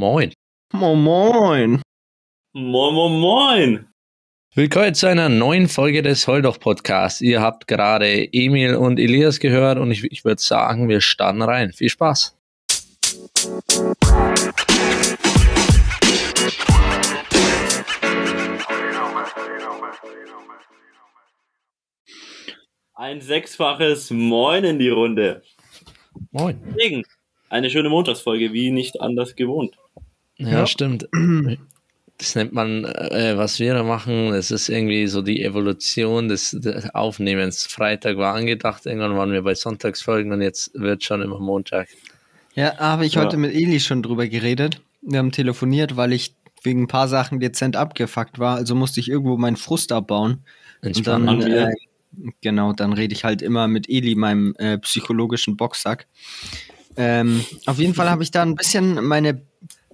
Moin. Moin, moin. Moin, moin, moin. Willkommen zu einer neuen Folge des Holdoch Podcasts. Ihr habt gerade Emil und Elias gehört und ich, ich würde sagen, wir starten rein. Viel Spaß. Ein sechsfaches Moin in die Runde. Moin. Deswegen eine schöne Montagsfolge, wie nicht anders gewohnt. Ja, Ja. stimmt. Das nennt man, äh, was wir da machen, das ist irgendwie so die Evolution des, des Aufnehmens. Freitag war angedacht, irgendwann waren wir bei Sonntagsfolgen und jetzt wird schon immer Montag. Ja, habe ich Ja. heute mit Eli schon drüber geredet. Wir haben telefoniert, weil ich wegen ein paar Sachen dezent abgefuckt war. Also musste ich irgendwo meinen Frust abbauen. Und dann, äh, genau, dann rede ich halt immer mit Eli, meinem äh, psychologischen Boxsack. Ähm, auf jeden Fall habe ich da ein bisschen meine,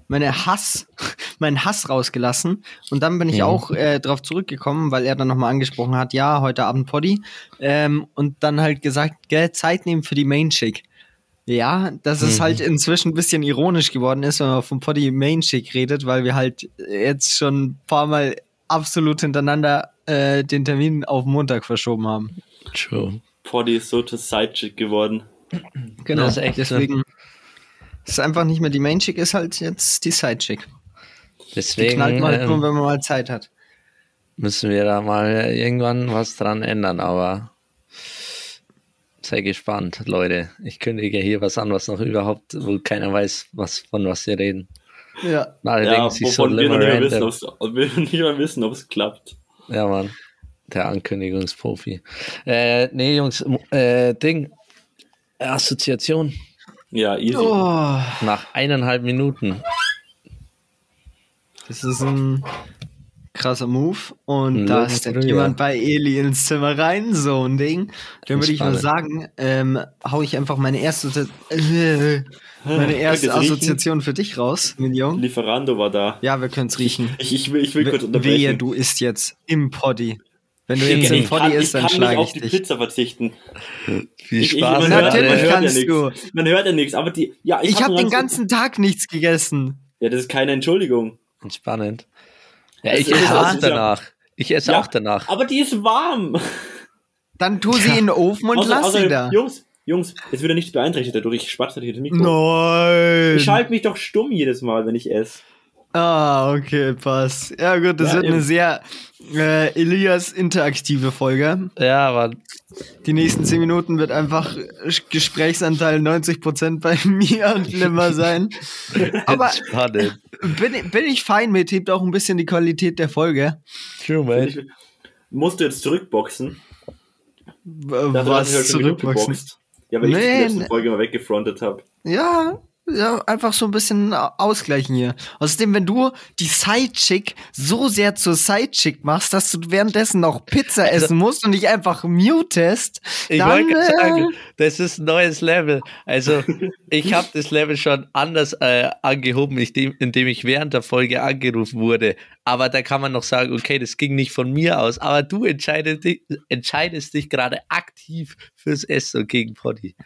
meine Hass, meinen Hass rausgelassen. Und dann bin ich Ja. auch äh, drauf zurückgekommen, weil er dann nochmal angesprochen hat, ja, heute Abend Poddy. Ähm, und dann halt gesagt, gell, Zeit nehmen für die Main Chick. Ja, dass es Mhm. halt inzwischen ein bisschen ironisch geworden ist, wenn man vom Poddy Main Chick redet, weil wir halt jetzt schon ein paar Mal absolut hintereinander äh, den Termin auf Montag verschoben haben. True. Poddy ist so zur Sidechick geworden. Genau, Das ist einfach nicht mehr die Main Chick, ist halt jetzt die Side Chick. Die Deswegen knallt man halt nur, ähm, wenn man mal Zeit hat. müssen wir da mal irgendwann was dran ändern, aber sei gespannt, Leute. Ich kündige hier was an, was noch überhaupt, wo keiner weiß, was, von was wir reden. Ja. Alle Ja, denken sich so wovon wir noch nicht wissen, ob's, ob wir nicht mal wissen, ob es klappt. Ja, Mann. Der Ankündigungsprofi. Äh, nee, Jungs, äh, Ding. Assoziation Ja, easy. Oh, nach eineinhalb Minuten. das ist ein krasser Move. Und Ein da früher. jemand bei Eli ins Zimmer rein, so ein Ding. Dann würde ich mal sagen, ähm, hau ich einfach meine erste, äh, meine erste ihr's riechen? Assoziation für dich raus, Million. Lieferando war da. Ja, wir können es riechen. Ich, ich, will, ich will kurz Wehe, unterbrechen. du isst jetzt im Poddy. Wenn du ich, jetzt im ich, Poddy kann, ich isst, dann kann nicht schlage auf ich die dich. Pizza verzichten. Viel Ich- ich- Spaß. man hört- Leute. Natürlich man hört kannst ja du. Man hört ja nichts, aber die. Ja, ich, Ich hab habe den ganz- ganzen Tag nichts gegessen. Ja, das ist keine Entschuldigung. Entspannend. Ja, ich esse auch danach. Ich esse Ja, auch danach. Aber die ist warm. Dann tu sie in den Ofen und Außer- lass sie außer- da. Jungs, Jungs, es wird ja nichts beeinträchtigt dadurch. Ich spatze durch das Mikro. Nein. Ich schalte mich doch stumm jedes Mal, wenn ich esse. Ah, okay, passt. Ja gut, das Ja, wird eben. eine sehr äh, Elias interaktive Folge. Ja, Mann. Die nächsten 10 Minuten wird einfach Gesprächsanteil 90% bei mir und Limmer sein. Aber bin, bin ich fein mit, hebt auch ein bisschen die Qualität der Folge. True, man. Ich, musst du jetzt zurückboxen? W- Dafür Was genug zurückboxen. Ja, weil ich Nee, die letzte. Folge mal weggefrontet habe. Ja, ja, einfach so ein bisschen ausgleichen hier. Außerdem, wenn du die Sidechick so sehr zur Sidechick machst, dass du währenddessen noch Pizza essen musst und dich einfach mutest, Ich dann, wollte äh, sagen, das ist ein neues Level. Also, ich habe das Level schon anders äh, angehoben, indem, ich während der Folge angerufen wurde. Aber da kann man noch sagen, okay, das ging nicht von mir aus. Aber du entscheidest dich, entscheidest dich gerade aktiv fürs Essen gegen Poddy.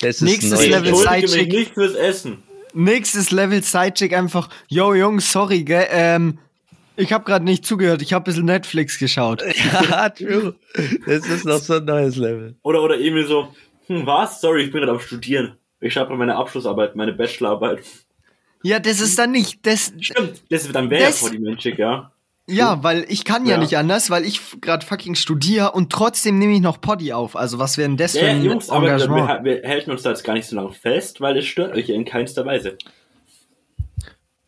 Das ist Nächstes neues Level Sidechick. nicht fürs Essen. nächstes Level Sidechick einfach, yo Jungs, sorry, gell, ähm, ich habe gerade nicht zugehört, ich habe ein bisschen Netflix geschaut. Ja, true. Das ist noch so ein neues Level. Oder, oder Emil so, hm, was? Sorry, ich bin gerade am Studieren. Ich schreibe meine Abschlussarbeit, meine Bachelorarbeit. Ja, das ist dann nicht, das, Stimmt, das wird dann wäre vor die Menschik, ja. Ja, weil ich kann ja, Ja. nicht anders, weil ich gerade fucking studiere und trotzdem nehme ich noch Poddy auf. Also was wäre denn das Ja, für ja ein Jungs, aber wir, Engagement? wir, halten uns da jetzt gar nicht so lange fest, weil es stört euch in keinster Weise.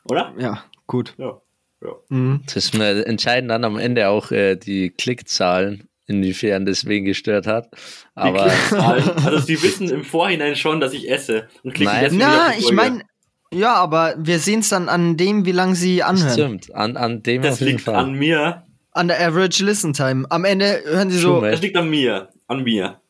Oder? Ja, gut. Ja. ja. Mhm. Das entscheiden dann am Ende auch äh, die Klickzahlen, inwiefern das wen gestört hat. Die Aber Klickzahlen, also sie wissen im Vorhinein schon, dass ich esse. Und klicken Nein. Na, die ich meine, ja, aber wir sehen es dann an dem, wie lange sie anhören. stimmt, an, an dem Das auf jeden liegt Fall. an mir. An der Average Listen Time. Am Ende hören sie so, man. Das liegt an mir. An mir.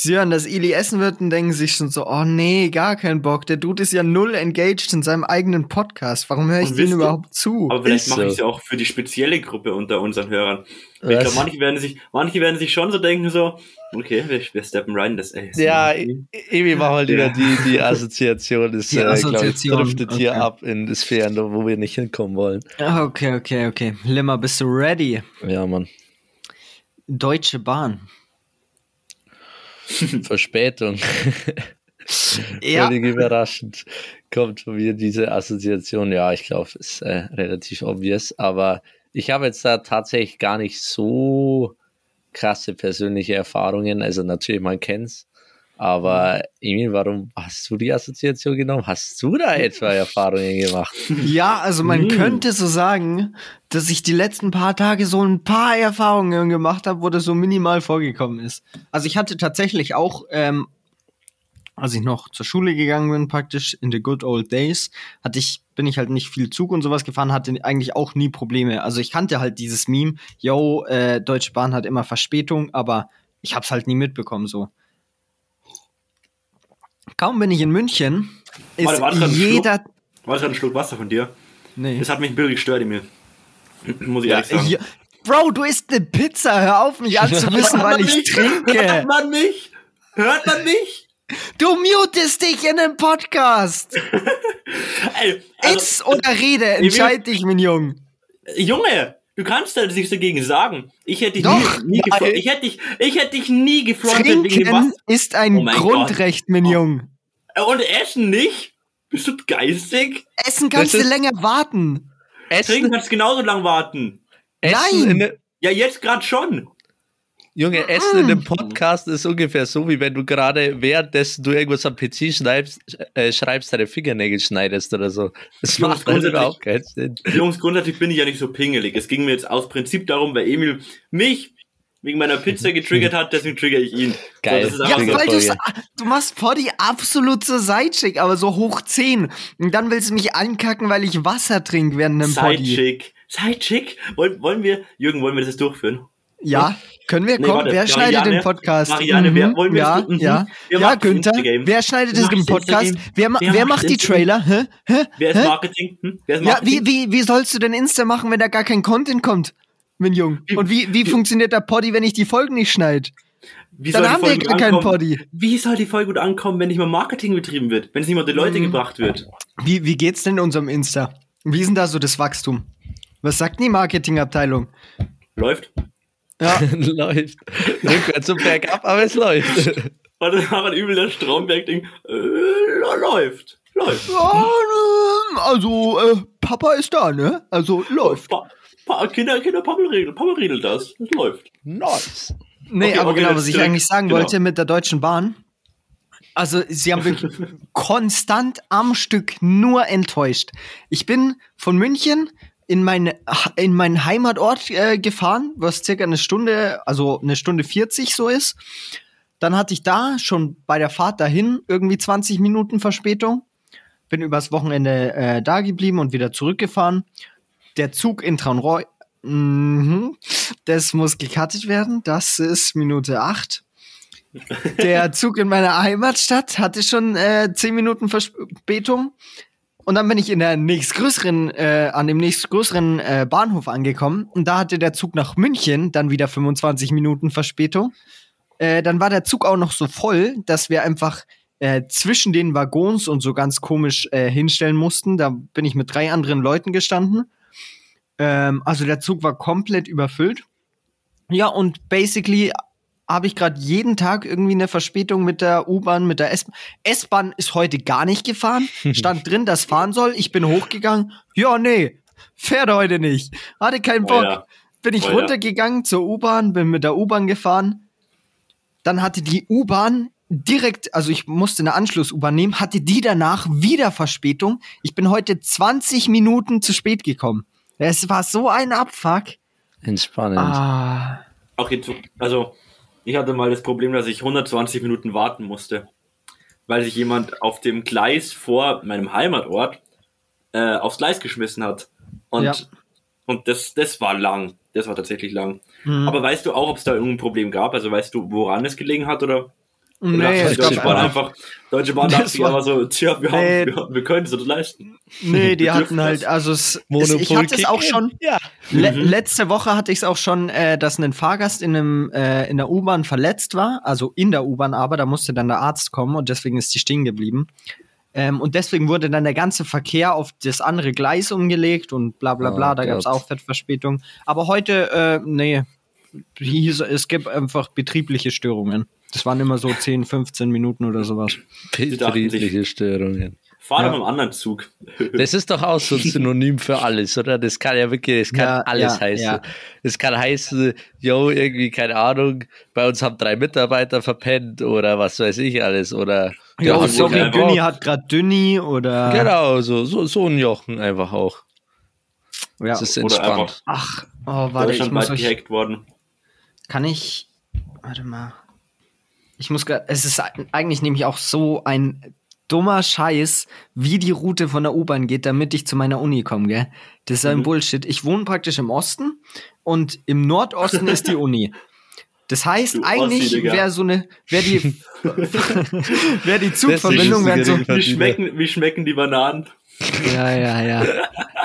Sie hören, dass Eli essen wird und denken sich schon so, oh nee, gar keinen Bock. Der Dude ist ja null engaged in seinem eigenen Podcast. Warum höre ich den überhaupt zu? Aber vielleicht Ist mache ich so. es ja auch für die spezielle Gruppe unter unseren Hörern. Ich glaube, manche werden sich, manche werden sich schon so denken, so, okay, wir, wir steppen rein, das ey, ist Ja, irgendwie- Evi macht halt wieder die, die Assoziation. Das, Die äh, glaub Assoziation, driftet hier okay. ab in das Sphären, wo wir nicht hinkommen wollen. Ah, Okay, okay, okay. Limmer, bist du ready? Ja, Mann. Deutsche Bahn. Verspätung. Ja. Völlig überraschend kommt von mir diese Assoziation. Ja, ich glaube, ist äh, relativ obvious, aber ich habe jetzt da tatsächlich gar nicht so krasse persönliche Erfahrungen. Also natürlich, man kennt's. Aber Emil, warum hast du die Assoziation genommen? Hast du da etwa Erfahrungen gemacht? Ja, also man Hm. könnte so sagen, dass ich die letzten paar Tage so ein paar Erfahrungen gemacht habe, wo das so minimal vorgekommen ist. Also ich hatte tatsächlich auch, ähm, als ich noch zur Schule gegangen bin, praktisch in the good old days, hatte ich, bin ich halt nicht viel Zug und sowas gefahren, hatte eigentlich auch nie Probleme. Also ich kannte halt dieses Meme, yo, äh, Deutsche Bahn hat immer Verspätung, aber ich hab's halt nie mitbekommen so. Kaum bin ich in München, ist Warte, warte, einen jeder. War gerade ein Schluck Wasser von dir? Nee. Das hat mich ein bisschen gestört in mir. Muss ich ehrlich sagen. Ja, Bro, du isst eine Pizza. Hör auf, mich anzuwissen, weil ich Hört trinke. man mich? Hört man mich? Du mutest dich in einem Podcast. Ey, also, Iss oder rede, entscheid dich, mein Junge. Junge, du kannst da nichts dagegen sagen. Ich hätte dich Doch, nie, nie ich hätte dich, ich hätte dich nie gefrontet wegen dem Trinken Wasser. ist ein Oh mein Grundrecht, mein Oh. Junge. Äh, Und Essen nicht? Bist du geistig? Essen kannst Das du länger warten. Trinken Essen, kannst genauso lang warten. Essen Nein. Ja, jetzt gerade schon. Junge, Essen in einem Podcast ist ungefähr so, wie wenn du gerade währenddessen du irgendwas am PC schreibst, äh, schreibst, deine Fingernägel schneidest oder so. Das Jungs, macht grundsätzlich- überhaupt keinen Sinn. Jungs, grundsätzlich bin ich ja nicht so pingelig. Es ging mir jetzt aus Prinzip darum, weil Emil mich wegen meiner Pizza getriggert hat, deswegen trigger ich ihn. Geil. So, das ist Ja, weil du Folge. du machst Poddy absolut zur Sideschick, aber so hoch 10. Und dann willst du mich ankacken, weil ich Wasser trinke während einem Poddy. Sidechick. Sidechick? Wollen, wollen wir, Jürgen, wollen wir das jetzt durchführen? Ja, können wir, Nee, komm, warte, wer schneidet Marianne, den Podcast? Marianne, wer- wollen wir ja, mhm. ja, Wer ja, Günther, wer schneidet Wer das Podcast? Wer, Wer wer macht macht die? Trailer? Hä? Hä? Wer ist? Marketing? Hm? Wer ist Ja, Marketing? wie, wie, wie sollst du denn Insta machen, wenn da gar kein Content kommt, mein Jung? Und wie, wie funktioniert der Poddy, wenn ich die Folgen nicht schneide? Wie Dann haben wir gar keinen? Poddy. Wie soll die Folge gut ankommen, wenn nicht mal Marketing betrieben wird? Wenn es nicht mal die Leute Mhm. gebracht wird? Wie, wie geht's denn in unserem Insta? Wie ist denn da so das Wachstum? Was sagt die Marketingabteilung? Läuft? Ja, läuft. Rückwärts und bergab, aber es läuft. War das war ein übel der Stromberg-Ding? Äh, läuft. Läuft. Ja, ähm, also, äh, Papa ist da, ne? Also, läuft. Pa pa Kinder, Kinder, Papa regelt, Papa regelt das. Das läuft. Nice. Nee, Okay, aber okay, genau, was ich eigentlich sagen Genau. wollte mit der Deutschen Bahn. Also, sie haben wirklich konstant am Stück nur enttäuscht. Ich bin von München in, mein, in meinen Heimatort äh, gefahren, was circa eine Stunde, also eine Stunde 40 so ist. Dann hatte ich da schon bei der Fahrt dahin irgendwie 20 Minuten Verspätung. Bin übers Wochenende äh, da geblieben und wieder zurückgefahren. Der Zug in Traunreu, mhm, das muss gecuttet werden. Das ist Minute 8. Der Zug in meiner Heimatstadt hatte schon äh, 10 Minuten Verspätung. Und dann bin ich in der nächstgrößeren, äh, an dem nächstgrößeren äh, Bahnhof angekommen. Und da hatte der Zug nach München dann wieder 25 Minuten Verspätung. Äh, dann war der Zug auch noch so voll, dass wir einfach äh, zwischen den Waggons und so ganz komisch äh, hinstellen mussten. Da bin ich mit drei anderen Leuten gestanden. Ähm, also der Zug war komplett überfüllt. Ja, und basically habe ich gerade jeden Tag irgendwie eine Verspätung mit der U-Bahn, mit der S-Bahn. S-Bahn ist heute gar nicht gefahren. Stand drin, dass fahren soll. Ich bin hochgegangen. Ja, nee, fährt heute nicht. Hatte keinen Oh Bock. ja. Bin ich Oh ja. runtergegangen zur U-Bahn, bin mit der U-Bahn gefahren. Dann hatte die U-Bahn direkt, also ich musste eine Anschluss-U-Bahn nehmen, hatte die danach wieder Verspätung. Ich bin heute 20 Minuten zu spät gekommen. Es war so ein Abfuck. Entspannend. Ah. Auch jetzt, also, ich hatte mal das Problem, dass ich 120 Minuten warten musste, weil sich jemand auf dem Gleis vor meinem Heimatort äh, aufs Gleis geschmissen hat. Und, Ja. und das, das war lang. Das war tatsächlich lang. Mhm. Aber weißt du auch, ob es da irgendein Problem gab? Also weißt du, woran es gelegen hat oder? Nee, die Deutsche Bahn einfach- einfach, Deutsche Bahn Das dachte sich war- aber so, tja, wir, Nee. haben, wir, wir können es uns leisten. Nee, die Wir hatten halt, also es, es, ich hatte es auch schon, Ja. Le Mhm. Letzte Woche hatte ich es auch schon, äh, dass ein Fahrgast in, einem, äh, in der U-Bahn verletzt war, also in der U-Bahn aber, da musste dann der Arzt kommen und deswegen ist die stehen geblieben. Ähm, und deswegen wurde dann der ganze Verkehr auf das andere Gleis umgelegt und bla bla bla, Oh da gab es auch Fettverspätung. Aber heute, äh, nee, hieß, es gibt einfach betriebliche Störungen. Das waren immer so 10, 15 Minuten oder sowas. Betriebliche Störungen. Fahr Ja. doch mit einem anderen Zug. Das ist doch auch so ein Synonym für alles, oder? Das kann ja wirklich, das kann Ja, alles ja, heißen. ja. Es kann heißen, yo, irgendwie, keine Ahnung, bei uns haben drei Mitarbeiter verpennt oder was weiß ich alles. Oder Ja, sorry, Günni hat grad Dünni oder. Genau, so, so, so ein Jochen einfach auch. Ja. Das ist entspannt. Ach, oh, warte, ich muss euch. gehackt worden. Kann ich. Warte mal. Ich muss Es ist eigentlich nämlich auch so ein dummer Scheiß, wie die Route von der U-Bahn geht, damit ich zu meiner Uni komme, gell? Das ist ein Mhm. Bullshit. Ich wohne praktisch im Osten und im Nordosten ist die Uni. Das heißt, Du eigentlich wäre so eine, wäre die, wäre die Zugverbindung, wäre so, die Wie schmecken, wie schmecken die Bananen? ja, ja, ja.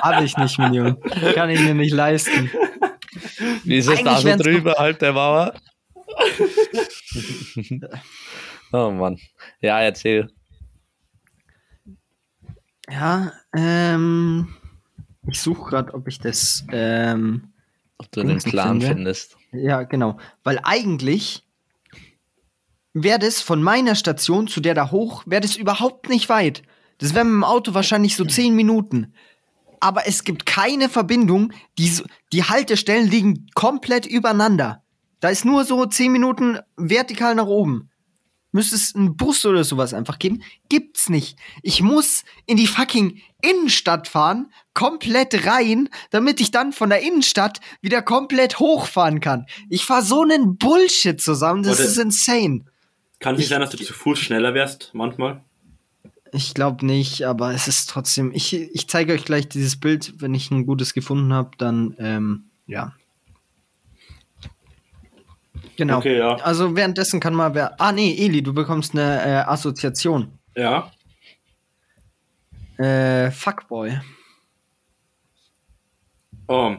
Hab ich nicht, Junge. Kann ich mir nicht leisten. Wie ist es da so drüber, halb der Mauer? oh Mann. Ja, erzähl. Ja, ähm, ich suche gerade, ob ich das, ähm, Ob du den Plan finde. findest. ja, genau. Weil eigentlich wäre das von meiner Station zu der da hoch, wäre das überhaupt nicht weit. Das wäre mit dem Auto wahrscheinlich so zehn Minuten. Aber es gibt keine Verbindung. Die, die Haltestellen liegen komplett übereinander. Da ist nur so zehn Minuten vertikal nach oben. Müsste es einen Bus oder sowas einfach geben? Gibt's nicht. Ich muss in die fucking Innenstadt fahren, komplett rein, damit ich dann von der Innenstadt wieder komplett hochfahren kann. Ich fahr so einen Bullshit zusammen, das Oder- ist insane. Kann es nicht sein, dass du zu Fuß schneller wärst, manchmal? Ich glaube nicht, aber es ist trotzdem. Ich, ich zeige euch gleich dieses Bild, wenn ich ein gutes gefunden habe, dann ähm, ja. Genau. Okay, ja. Also währenddessen kann mal wer. Ah nee, Eli, du bekommst eine äh, Assoziation. Ja. Äh, Fuckboy. Oh.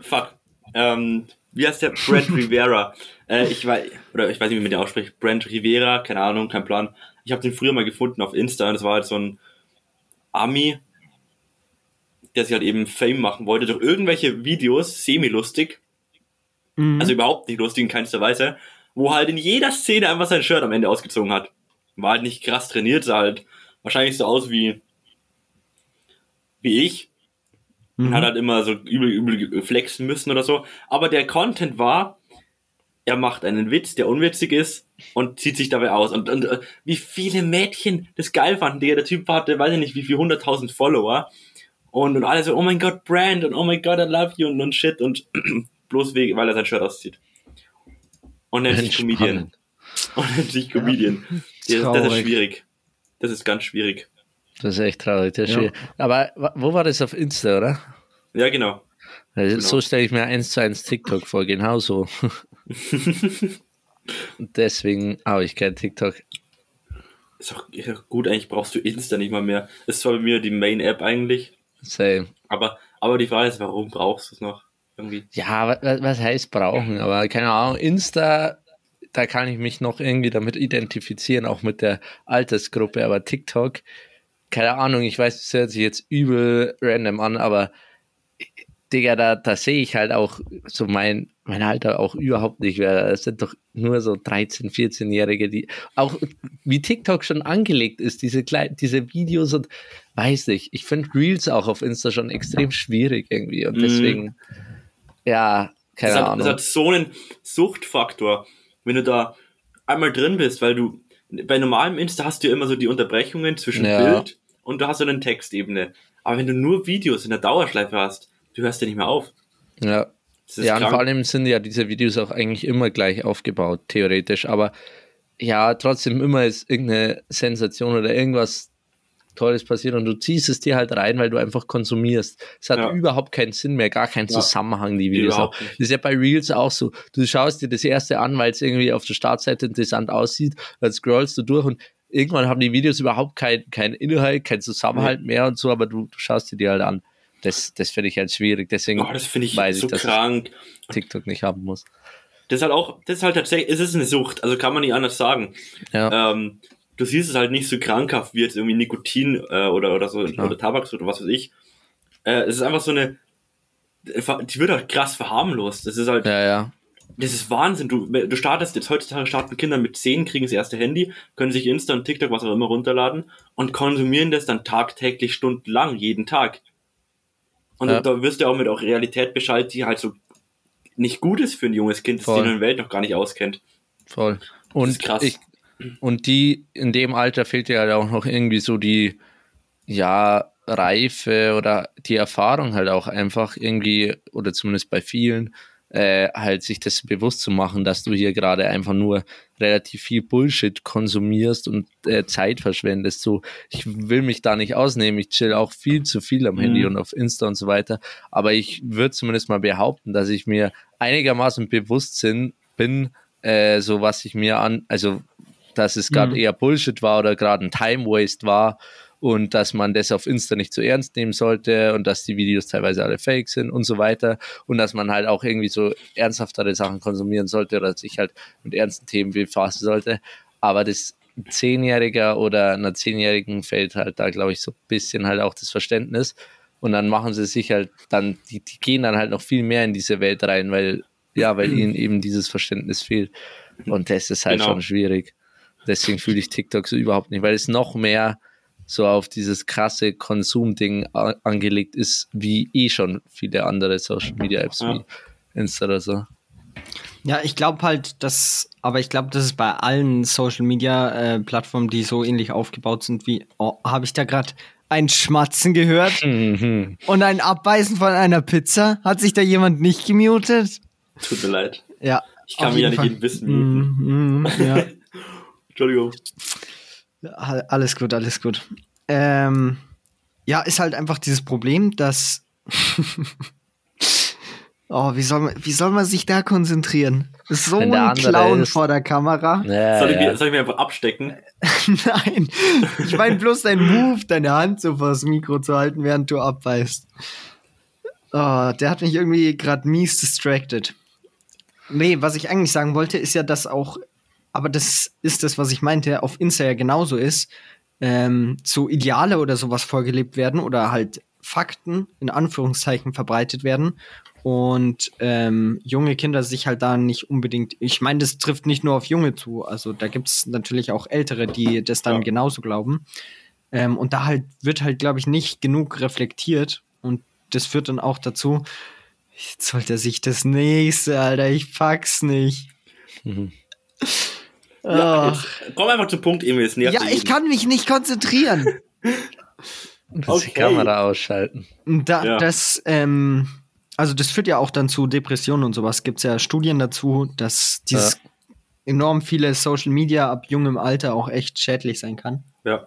Fuck. Ähm, wie heißt der? Brent Rivera. Äh, ich weiß, oder ich weiß nicht, wie man den ausspricht. Brent Rivera, keine Ahnung, kein Plan. Ich habe den früher mal gefunden auf Insta das war halt so ein Ami, der sich halt eben Fame machen wollte durch irgendwelche Videos, semi-lustig, Mhm. also überhaupt nicht lustig in keinster Weise, wo halt in jeder Szene einfach sein Shirt am Ende ausgezogen hat. War halt nicht krass trainiert, sah halt wahrscheinlich so aus wie wie ich, Mhm. und hat halt immer so übel, übel flexen müssen oder so. Aber der Content war, er macht einen Witz, der unwitzig ist und zieht sich dabei aus. Und, und äh, wie viele Mädchen das geil fanden. Der, der Typ hatte, weiß ich nicht, wie viel, 100.000 Follower. Und, und alle so, oh mein Gott, Brand und oh mein Gott, I love you und, und shit. Und bloß wegen, weil er sein Shirt auszieht. Und nennt sich Comedian. Und nennt sich Comedian. Das, das ist schwierig. Das ist ganz schwierig. Das ist echt traurig. Das ist Ja. schwierig. Aber wo war das auf Insta, oder? Ja, genau. Also, Genau. So stelle ich mir eins zu eins TikTok vor, genau so. Und Deswegen habe ich kein TikTok. Ist auch, ist auch gut, eigentlich brauchst du Insta nicht mal mehr. Ist zwar bei mir die Main-App eigentlich, Same. aber, aber die Frage ist, warum brauchst du es noch? Irgendwie. Ja, wa- wa- was heißt brauchen? Aber keine Ahnung, Insta, da kann ich mich noch irgendwie damit identifizieren, auch mit der Altersgruppe. Aber TikTok, keine Ahnung, ich weiß, das hört sich jetzt übel random an, aber Digga, da, da sehe ich halt auch so mein, mein Alter auch überhaupt nicht mehr. Das sind doch nur so 13-, 14-Jährige, die auch wie TikTok schon angelegt ist, diese, diese Videos und weiß nicht. Ich finde Reels auch auf Insta schon extrem schwierig irgendwie und Mhm. deswegen, ja, keine Es hat, Ahnung. es hat so einen Suchtfaktor, wenn du da einmal drin bist, weil du bei normalem Insta hast du ja immer so die Unterbrechungen zwischen Ja. Bild und du hast so eine Textebene. Aber wenn du nur Videos in der Dauerschleife hast, du hörst ja nicht mehr auf. ja. Das Ja, und krank. vor allem sind ja diese Videos auch eigentlich immer gleich aufgebaut, theoretisch. Aber ja, trotzdem immer ist irgendeine Sensation oder irgendwas Tolles passiert und du ziehst es dir halt rein, weil du einfach konsumierst. Es hat Ja. überhaupt keinen Sinn mehr, gar keinen Ja. Zusammenhang, die Videos haben. Das ist ja bei Reels auch so. Du schaust dir das erste an, weil es irgendwie auf der Startseite interessant aussieht, dann scrollst du durch und irgendwann haben die Videos überhaupt keinen kein Inhalt, keinen Zusammenhalt mehr und so, aber du, du schaust dir die halt an. Das, das finde ich halt schwierig, deswegen Oh, das ich weiß so ich, dass krank. ich TikTok nicht haben muss. Das ist halt auch, das ist halt tatsächlich, es ist eine Sucht, also kann man nicht anders sagen. Ja, Ähm, du siehst es halt nicht so krankhaft wie jetzt irgendwie Nikotin äh, oder, oder so, oder Tabak oder was weiß ich. Äh, es ist einfach so eine, die wird halt krass verharmlost. Das ist halt, ja, ja. das ist Wahnsinn. Du, du startest jetzt heutzutage starten Kinder mit 10, kriegen das erste Handy, können sich Insta und TikTok, was auch immer runterladen und konsumieren das dann tagtäglich stundenlang, jeden Tag. Und Ja. da wirst du auch mit auch Realität Bescheid, die halt so nicht gut ist für ein junges Kind, das Voll. die neue Welt noch gar nicht auskennt. Voll. Und ist krass. Ich, und die, in dem Alter fehlt dir halt auch noch irgendwie so die, ja, Reife oder die Erfahrung halt auch einfach irgendwie, oder zumindest bei vielen, äh, halt sich das bewusst zu machen, dass du hier gerade einfach nur relativ viel Bullshit konsumierst und äh, Zeit verschwendest. So, ich will mich da nicht ausnehmen. Ich chill auch viel zu viel am Handy Mhm. und auf Insta und so weiter. Aber ich würde zumindest mal behaupten, dass ich mir einigermaßen bewusst bin, äh, so was ich mir an, also dass es gerade Mhm. eher Bullshit war oder gerade ein Time Waste war und dass man das auf Insta nicht zu ernst nehmen sollte und dass die Videos teilweise alle fake sind und so weiter und dass man halt auch irgendwie so ernsthaftere Sachen konsumieren sollte oder sich halt mit ernsten Themen befassen sollte. Aber das Zehnjähriger oder einer Zehnjährigen fällt halt da, glaube ich, so ein bisschen halt auch das Verständnis. Und dann machen sie sich halt dann, die, die gehen dann halt noch viel mehr in diese Welt rein, weil, ja, weil ihnen eben dieses Verständnis fehlt. Und das ist halt Genau. schon schwierig. Deswegen fühle ich TikTok so überhaupt nicht, weil es noch mehr so auf dieses krasse Konsumding angelegt ist, wie eh schon viele andere Social Media Apps Ja. wie Insta oder so. Ja, ich glaube halt, dass, aber ich glaube, das ist bei allen Social Media äh, Plattformen, die so ähnlich aufgebaut sind wie, oh, habe ich da gerade ein Schmatzen gehört Mhm. und ein Abbeißen von einer Pizza? Hat sich da jemand nicht gemutet? Tut mir leid. Ja. Ich kann mich ja nicht jeden Wissen muten. Mm, mm, ja. Entschuldigung. All- Alles gut, alles gut. Ähm, ja, ist halt einfach dieses Problem, dass. oh, wie soll, man, wie soll man sich da konzentrieren? So ein Clown ist- vor der Kamera. Ja, Soll ich, ja. mir, soll ich mir einfach abstecken? Nein, ich meine bloß dein Move, deine Hand so vors Mikro zu halten, während du abbeißt. Oh, der hat mich irgendwie gerade mies distracted. Nee, was ich eigentlich sagen wollte, ist ja, dass auch, aber das ist das, was ich meinte, auf Insta ja genauso ist, ähm, so Ideale oder sowas vorgelebt werden oder halt Fakten in Anführungszeichen verbreitet werden und ähm, junge Kinder sich halt da nicht unbedingt, ich meine, das trifft nicht nur auf Junge zu, also da gibt es natürlich auch Ältere, die das dann Ja. genauso glauben. Ähm, und da halt wird halt, glaube ich, nicht genug reflektiert und das führt dann auch dazu, jetzt sollte er sich das nächste, Alter, ich pack's nicht. Mhm. Ja, Ach. jetzt, komm einfach zum Punkt, Emil. Nervt ja, ja ich kann mich nicht konzentrieren. Muss die Okay. Kamera ausschalten. Da, Ja. Das, ähm, also das führt ja auch dann zu Depressionen und sowas. Gibt es ja Studien dazu, dass dieses enorm viele Social Media ab jungem Alter auch echt schädlich sein kann. Ja.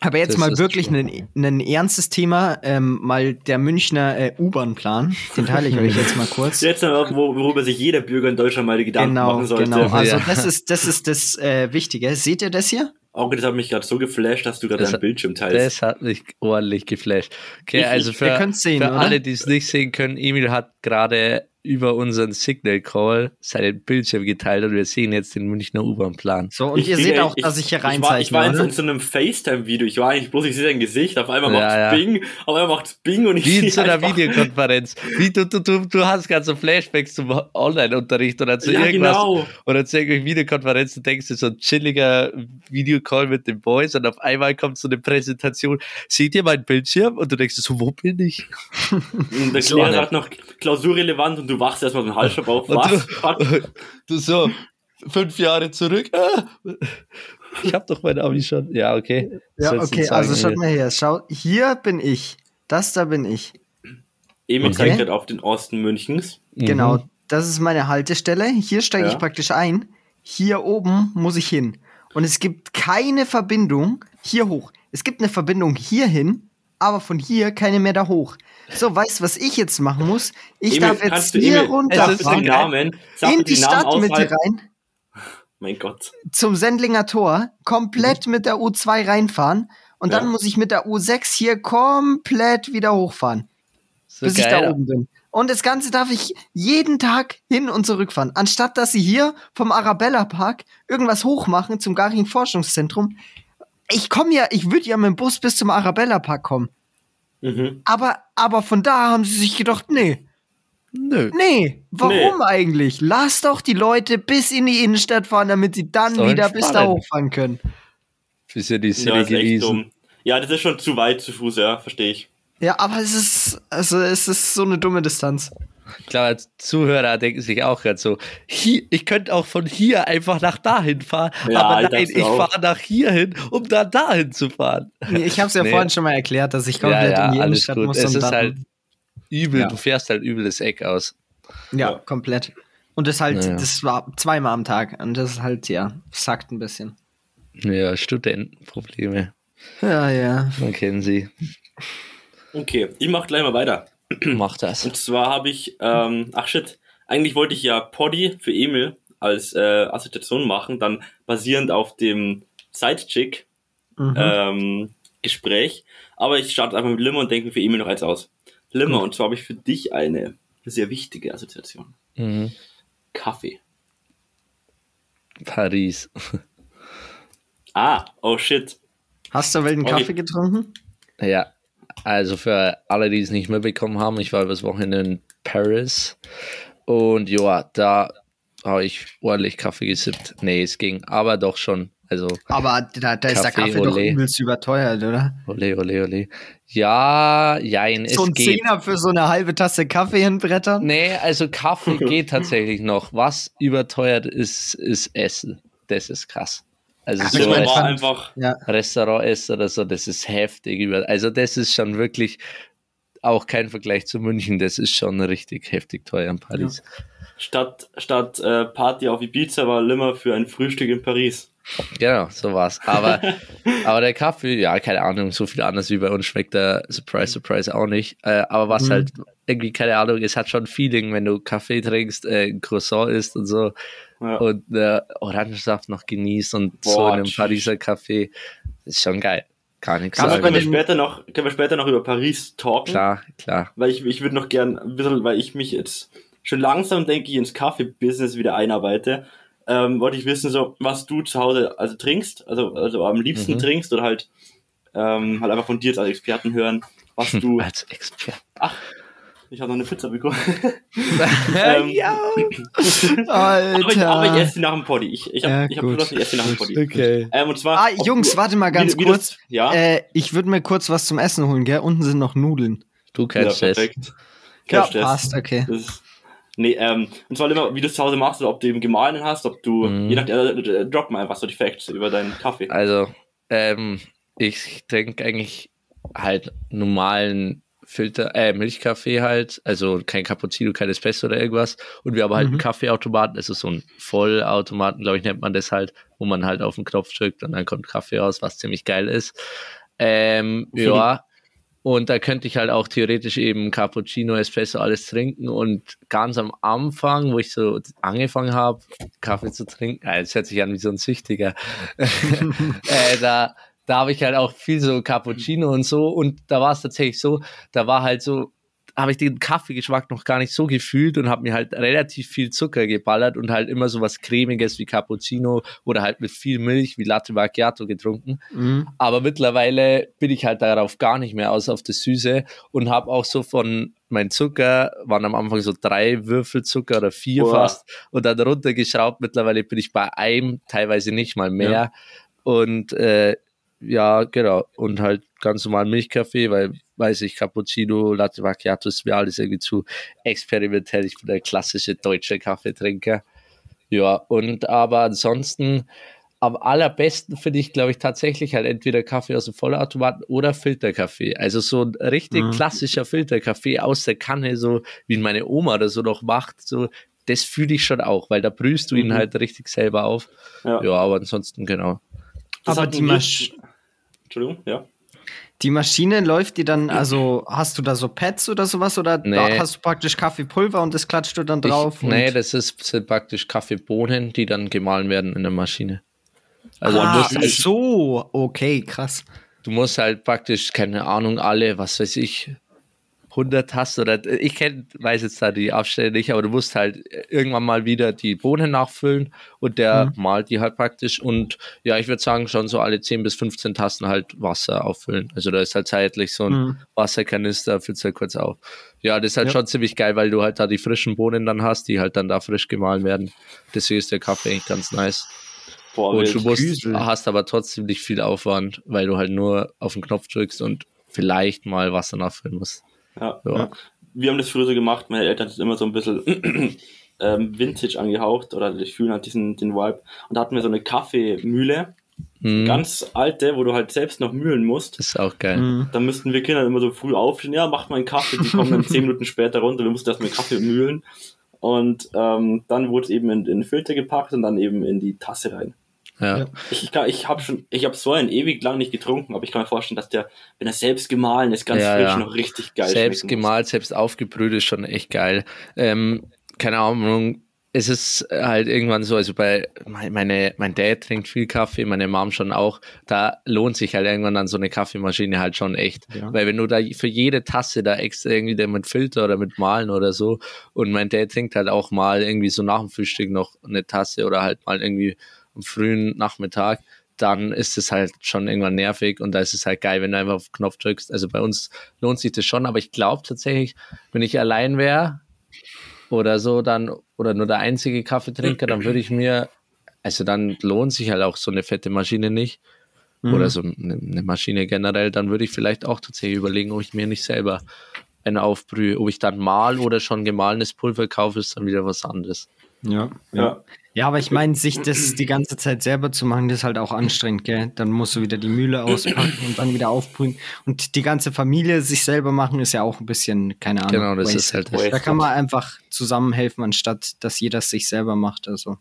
Aber jetzt Das mal wirklich ein, ein ernstes Thema, ähm, mal der Münchner äh, U-Bahn-Plan. Den teile ich euch jetzt mal kurz. Jetzt, wo- worüber sich jeder Bürger in Deutschland mal die Gedanken Genau, machen sollte. genau. Also Ja. das ist das ist das äh, Wichtige. Seht ihr das hier? Auge, das hat mich gerade so geflasht, dass du gerade Das deinen Bildschirm teilst. Das hat mich ordentlich geflasht. Okay, Ich- also für, sehen, für alle, die es nicht sehen können, Emil hat gerade über unseren Signal Call seinen Bildschirm geteilt und wir sehen jetzt den Münchner U-Bahn-Plan. So, und Ich ihr seht ja- auch, dass ich hier Ich war, ich reinzeichne. war in, so- in so einem FaceTime-Video. Ich war eigentlich bloß, ich sehe dein Gesicht. Auf einmal Ja, macht's ja. Bing, auf einmal macht's Bing und ich Wie in sehe so einer Videokonferenz. Wie du, du, du, du hast gerade so Flashbacks zum Online-Unterricht oder zu Ja, irgendwas. genau. Oder zu irgendwelchen Videokonferenzen denkst du, so ein chilliger Videocall mit den Boys und auf einmal kommt so eine Präsentation. Seht ihr meinen Bildschirm? Und du denkst so, wo bin ich? Und der So Lehrer sagt noch klausurrelevant und du wachst erstmal den Hals auf. Was? du, du so, fünf Jahre zurück. Ich hab doch mein Abi schon. Ja, okay. Ja, du okay, also schaut mal her. Schau, hier bin ich. Das da bin ich. Emil Okay. zeigt gerade auf den Osten Münchens. Mhm. Genau, das ist meine Haltestelle. Hier steige Ja. ich praktisch ein. Hier oben muss ich hin. Und es gibt keine Verbindung hier hoch. es gibt eine Verbindung hierhin, aber von hier keine mehr da hoch. So, weißt du, was ich jetzt machen muss? Ich Emil, darf jetzt du, hier Emil, runterfahren, Namen, in die Stadtmitte rein, Mein Gott. zum Sendlinger Tor, komplett mit der U2 reinfahren und dann Ja. muss ich mit der U6 hier komplett wieder hochfahren, So bis ich da geil. oben bin. Und das Ganze darf ich jeden Tag hin und zurück fahren. Anstatt dass sie hier vom Arabella Park irgendwas hochmachen zum Garching Forschungszentrum. Ich komme ja, ich würde ja mit dem Bus bis zum Arabella Park kommen. Mhm. Aber, aber von da haben sie sich gedacht, nee, Nö. nee, warum eigentlich? Lass doch die Leute bis in die Innenstadt fahren, damit sie dann Sollen wieder bis da fahren. hochfahren können. Für sie die Ja, City ist echt gewesen. dumm. Ja, das ist schon zu weit zu Fuß, ja, verstehe ich. Ja, aber es ist, also es ist so eine dumme Distanz. Ich glaube, als Zuhörer denken sich auch gerade so, hier, ich könnte auch von hier einfach nach dahin fahren, Ja, aber ich nein, ich fahre nach hier hin, um dann dahin zu fahren. Nee, Ich habe es ja Nee. vorhin schon mal erklärt, dass ich Ja, komplett ja, in die alles Innenstadt gut. muss. Es und ist dann, halt übel, Ja. du fährst halt übel das Eck aus. ja, Ja. komplett. Und das halt, Naja. das war zweimal am Tag. Und das ist halt, ja, sackt ein bisschen. Ja, Studentenprobleme, Ja, ja. man kennt sie. Okay, ich mach gleich mal weiter. Mach das. Und zwar habe ich, ähm, ach shit, eigentlich wollte ich ja Poddy für Emil als äh, Assoziation machen, dann basierend auf dem Sidechick Mhm. ähm, Gespräch. Aber ich starte einfach mit Limmer und denke mir für Emil noch eins aus. Limmer, und zwar habe ich für dich eine sehr wichtige Assoziation. Mhm. Kaffee. Paris. Ah, oh shit. Hast du wilden Okay. Kaffee getrunken? Ja, also für alle, die es nicht mitbekommen haben, ich war übers Wochenende in Paris und ja, da habe ich ordentlich Kaffee gesippt. Nee, es ging, aber doch schon. Also, Aber da, da ist der Kaffee, Kaffee doch übelst überteuert, oder? ole, ole, ole. Ja, jein, es so ein geht. Zehner für so eine halbe Tasse Kaffee hinbrettern? Nee, also Kaffee geht tatsächlich noch. Was überteuert ist, ist Essen. Das ist krass. Also Ach, so fand- einfach, Ja. Restaurant essen oder so, das ist heftig. Über, also das ist schon wirklich auch kein Vergleich zu München. Das ist schon richtig heftig teuer in Paris. statt, statt äh, Party auf Ibiza war Limmer für ein Frühstück in Paris. Genau, so war's. Aber, aber der Kaffee, ja, keine Ahnung, so viel anders wie bei uns schmeckt der Surprise, Surprise auch nicht. Äh, aber was Mhm. halt irgendwie, keine Ahnung, es hat schon Feeling, wenn du Kaffee trinkst, äh, ein Croissant isst und so Ja. und äh, Orangensaft noch genießt und so Boah, in einem Pariser Kaffee. Ist schon geil. Kann nichts Aber Aber können wir, sagen. später noch, können wir später noch über Paris talken? Klar, klar. Weil ich, ich würde noch gern ein bisschen, weil ich mich jetzt schon langsam, denke ich, ins Kaffee-Business wieder einarbeite, ähm, wollte ich wissen, so, was du zu Hause also trinkst, also, also am liebsten Mhm. trinkst oder halt, ähm, halt einfach von dir jetzt als Experten hören, was du, Als Experte. Ich habe noch eine Pizza bekommen. Ähm, ja. aber, ich, aber ich Alter. esse sie nach dem Poddy. Ich, ich habe Ja, ich hab beschlossen, ich esse sie nach dem Poddy. Okay. Ähm, und zwar, Ah, Jungs, warte mal ganz wie, wie kurz. Das, ja, Äh, ich würde mir kurz was zum Essen holen, gell? Unten sind noch Nudeln. Du ja, kennst es. perfekt. Ja, passt, okay. Ist, nee, ähm, und zwar immer, wie du es zu Hause machst oder ob du eben gemahlenen hast, ob du, Mhm. je nachdem, äh, äh, drop mal einfach so die Facts über deinen Kaffee. Also, ähm, ich trinke eigentlich halt normalen Filter, äh, Milchkaffee halt, also kein Cappuccino, kein Espresso oder irgendwas. Und wir haben halt Mhm. einen Kaffeeautomaten, das ist so ein Vollautomaten, glaube ich, nennt man das halt, wo man halt auf den Knopf drückt und dann kommt Kaffee raus, was ziemlich geil ist. Ähm, ja. Und da könnte ich halt auch theoretisch eben Cappuccino, Espresso, alles trinken. Und ganz am Anfang, wo ich so angefangen habe, Kaffee zu trinken, äh, das hört sich an wie so ein Süchtiger, äh, da, da habe ich halt auch viel so Cappuccino und so. Und da war es tatsächlich so, da war halt so, habe ich den Kaffeegeschmack noch gar nicht so gefühlt und habe mir halt relativ viel Zucker geballert und halt immer so was Cremiges wie Cappuccino oder halt mit viel Milch wie Latte Macchiato getrunken. Mhm. Aber mittlerweile bin ich halt darauf gar nicht mehr aus auf das Süße und habe auch so von mein Zucker waren am Anfang so drei Würfel Zucker oder vier Boah. fast und dann runtergeschraubt. Mittlerweile bin ich bei einem, teilweise nicht mal mehr. Und äh, ja, genau. Und halt ganz normalen Milchkaffee, weil, weiß ich, Cappuccino, Latte Macchiato ist mir alles irgendwie zu experimentell. Ich bin der klassische deutsche Kaffeetrinker. Ja, und aber ansonsten am allerbesten finde ich, glaube ich, tatsächlich halt entweder Kaffee aus dem Vollautomaten oder Filterkaffee. Also so ein richtig Mhm. klassischer Filterkaffee aus der Kanne, so wie meine Oma das so noch macht, so das fühle ich schon auch, weil da brühst du ihn Mhm. halt richtig selber auf. Ja. Ja, aber ansonsten genau. Das Aber die wir- Masch Entschuldigung, ja. Die Maschine läuft die dann, also hast du da so Pads oder sowas oder Nee. da hast du praktisch Kaffeepulver und das klatscht du dann drauf? Ich, nee, das ist, sind praktisch Kaffeebohnen, die dann gemahlen werden in der Maschine. Also ah, musst, halt- so, okay, krass. du musst halt praktisch, keine Ahnung, alle, was weiß ich, 100 hast oder ich kenn, weiß jetzt da die Abstände nicht, aber du musst halt irgendwann mal wieder die Bohnen nachfüllen und der Mhm. malt die halt praktisch und ja, ich würde sagen, schon so alle 10 bis 15 Tassen halt Wasser auffüllen. Also da ist halt zeitlich so ein Mhm. Wasserkanister, füllt halt kurz auf. Ja, das ist halt Ja. schon ziemlich geil, weil du halt da die frischen Bohnen dann hast, die halt dann da frisch gemahlen werden. Deswegen ist der Kaffee eigentlich ganz nice. Boah, Und du musst, hast aber trotzdem nicht viel Aufwand, weil du halt nur auf den Knopf drückst und vielleicht mal Wasser nachfüllen musst. Ja. Ja. Ja. Wir haben das früher so gemacht, meine Eltern sind immer so ein bisschen ähm, Vintage angehaucht oder ich fühle halt diesen den Vibe. Und da hatten wir so eine Kaffeemühle, Mhm. ganz alte, wo du halt selbst noch mühlen musst. Das ist auch geil. Mhm. Da müssten wir Kinder immer so früh aufstehen, ja, macht mal einen Kaffee, die kommen dann zehn Minuten später runter, wir mussten erstmal Kaffee mühlen. Und ähm, dann wurde es eben in, in den Filter gepackt und dann eben in die Tasse rein. Ja. Ich, ich, kann- ich habe schon, ich habe so einen ewig lang nicht getrunken, aber ich kann mir vorstellen, dass der, wenn er selbst gemahlen ist, ganz Ja, frisch ja. noch richtig geil selbst schmecken muss. gemalt, selbst aufgebrüht ist schon echt geil. Ähm, keine Ahnung, es ist halt irgendwann so, also bei mein- meine, mein Dad trinkt viel Kaffee, meine Mom schon auch, da lohnt sich halt irgendwann dann so eine Kaffeemaschine halt schon echt. Ja. Weil wenn du da für jede Tasse da extra irgendwie mit Filter oder mit Malen oder so und mein Dad trinkt halt auch mal irgendwie so nach dem Frühstück noch eine Tasse oder halt mal irgendwie am frühen Nachmittag, dann ist es halt schon irgendwann nervig und da ist es halt geil, wenn du einfach auf den Knopf drückst. Also bei uns lohnt sich das schon, aber ich glaube tatsächlich, wenn ich allein wäre oder so, dann oder nur der einzige Kaffeetrinker, dann würde ich mir, also dann lohnt sich halt auch so eine fette Maschine nicht Mhm. oder so eine, Maschine generell, dann würde ich vielleicht auch tatsächlich überlegen, ob ich mir nicht selber eine aufbrühe. Ob ich dann mal oder schon gemahlenes Pulver kaufe, ist dann wieder was anderes. Ja, ja. Ja. Ja, aber ich meine, sich das die ganze Zeit selber zu machen, das ist halt auch anstrengend, gell? Dann musst du wieder die Mühle auspacken und dann wieder aufbrühen. Und die ganze Familie sich selber machen, ist ja auch ein bisschen, keine Ahnung. Genau, das ist halt das. Da kann man einfach zusammenhelfen, anstatt dass jeder es sich selber macht. Also.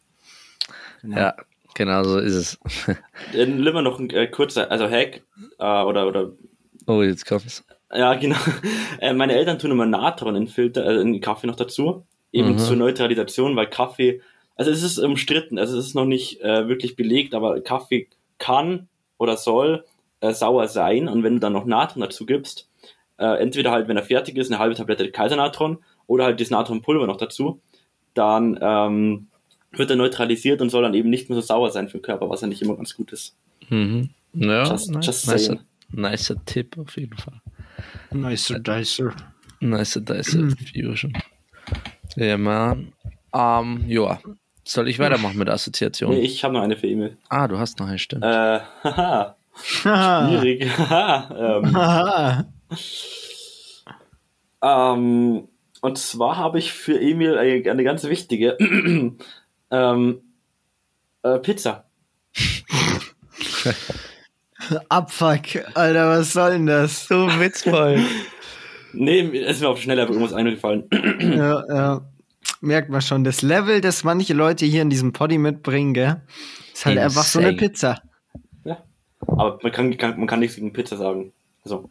Genau. Ja, genau so ist es. Dann lieber noch ein äh, kurzer, also Hack, äh, oder, oder, Oh, jetzt kommt's. ja, genau. Äh, meine Eltern tun immer Natron in Filter, äh, in den Kaffee noch dazu. Eben Mhm. zur Neutralisation, weil Kaffee, also es ist umstritten, also es ist noch nicht äh, wirklich belegt, aber Kaffee kann oder soll äh, sauer sein und wenn du dann noch Natron dazu gibst, äh, entweder halt, wenn er fertig ist, eine halbe Tablette Kaisernatron oder halt das Natronpulver noch dazu, dann ähm, wird er neutralisiert und soll dann eben nicht mehr so sauer sein für den Körper, was ja nicht immer ganz gut ist. Mhm. Ja, Just- nice, just nicer, nicer Tipp auf jeden Fall. Nicer Dicer. Nicer, nicer Fusion. Ja, man. Ähm, ja. Soll ich weitermachen mit der Assoziation? Nee, ich habe noch eine für Emil. ah, du hast noch eine Stimme. Äh, haha, schwierig. Haha, ähm, ähm, und zwar habe ich für Emil eine, eine ganz wichtige ähm, äh, Pizza. Abfuck, Alter, was soll denn das? so witzvoll. Nee, es ist mir auf schnell einfach irgendwas eingefallen. ja, ja. Merkt man schon, das Level, das manche Leute hier in diesem Poddy mitbringen, gell? Ist halt einfach so eine Insane. Pizza. ja. Aber man kann, kann, man kann nichts gegen Pizza sagen. Also,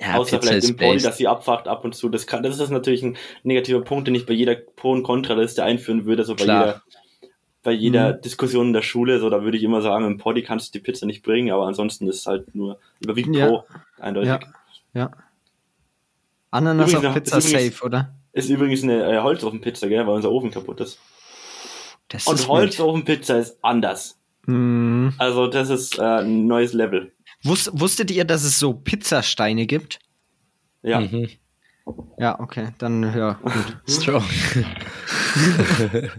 Ja, außer Pizza vielleicht im Pony, based. dass sie abfacht ab und zu. Das, kann, das ist natürlich ein negativer Punkt, den ich bei jeder Pro- und Kontraliste einführen würde. So bei Klar. jeder, bei jeder Mhm. Diskussion in der Schule. So, da würde ich immer sagen, im Poddy kannst du die Pizza nicht bringen, aber ansonsten ist es halt nur überwiegend Ja. Pro. Eindeutig. Ja. Ja. Ananas Übrigens auf Pizza ist übrigens- safe, oder? Ist übrigens eine äh, Holzofenpizza, gell, weil unser Ofen kaputt ist. Das Und ist Holzofenpizza ist anders. Mhm. Also das ist äh, ein neues Level. Wus wusstet ihr, dass es so Pizzasteine gibt? Ja. Mhm. Ja, okay, dann ja. Gut. Strong.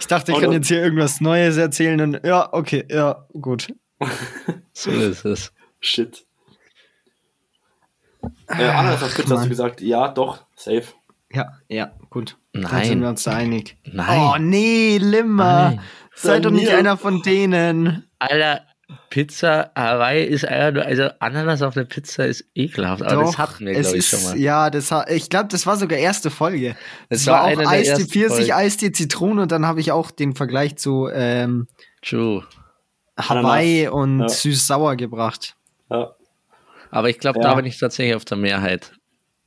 Ich dachte, ich Und- kann jetzt hier irgendwas Neues erzählen und ja, okay, ja, gut. so ist es. Shit. Äh, Pizza hast du gesagt, ja, doch, safe. Ja, ja, gut. Dann Nein. sind wir uns da einig. Nein. Oh nee, Limmer. Nein. Sei doch nicht einer von denen. Alter, Pizza Hawaii ist einfach nur, also Ananas auf der Pizza ist ekelhaft, aber das hatten wir, es glaube ich, schon mal. Ja, das ha- ich glaube, das war sogar erste Folge. Das Das war war, auch Eistee ersten Pfirsich, Folgen. Eistee Zitrone und dann habe ich auch den Vergleich zu ähm, True. Hawaii Ananas. und Ja. süß-sauer gebracht. Ja. Aber ich glaube, Ja. da bin ich tatsächlich auf der Mehrheit.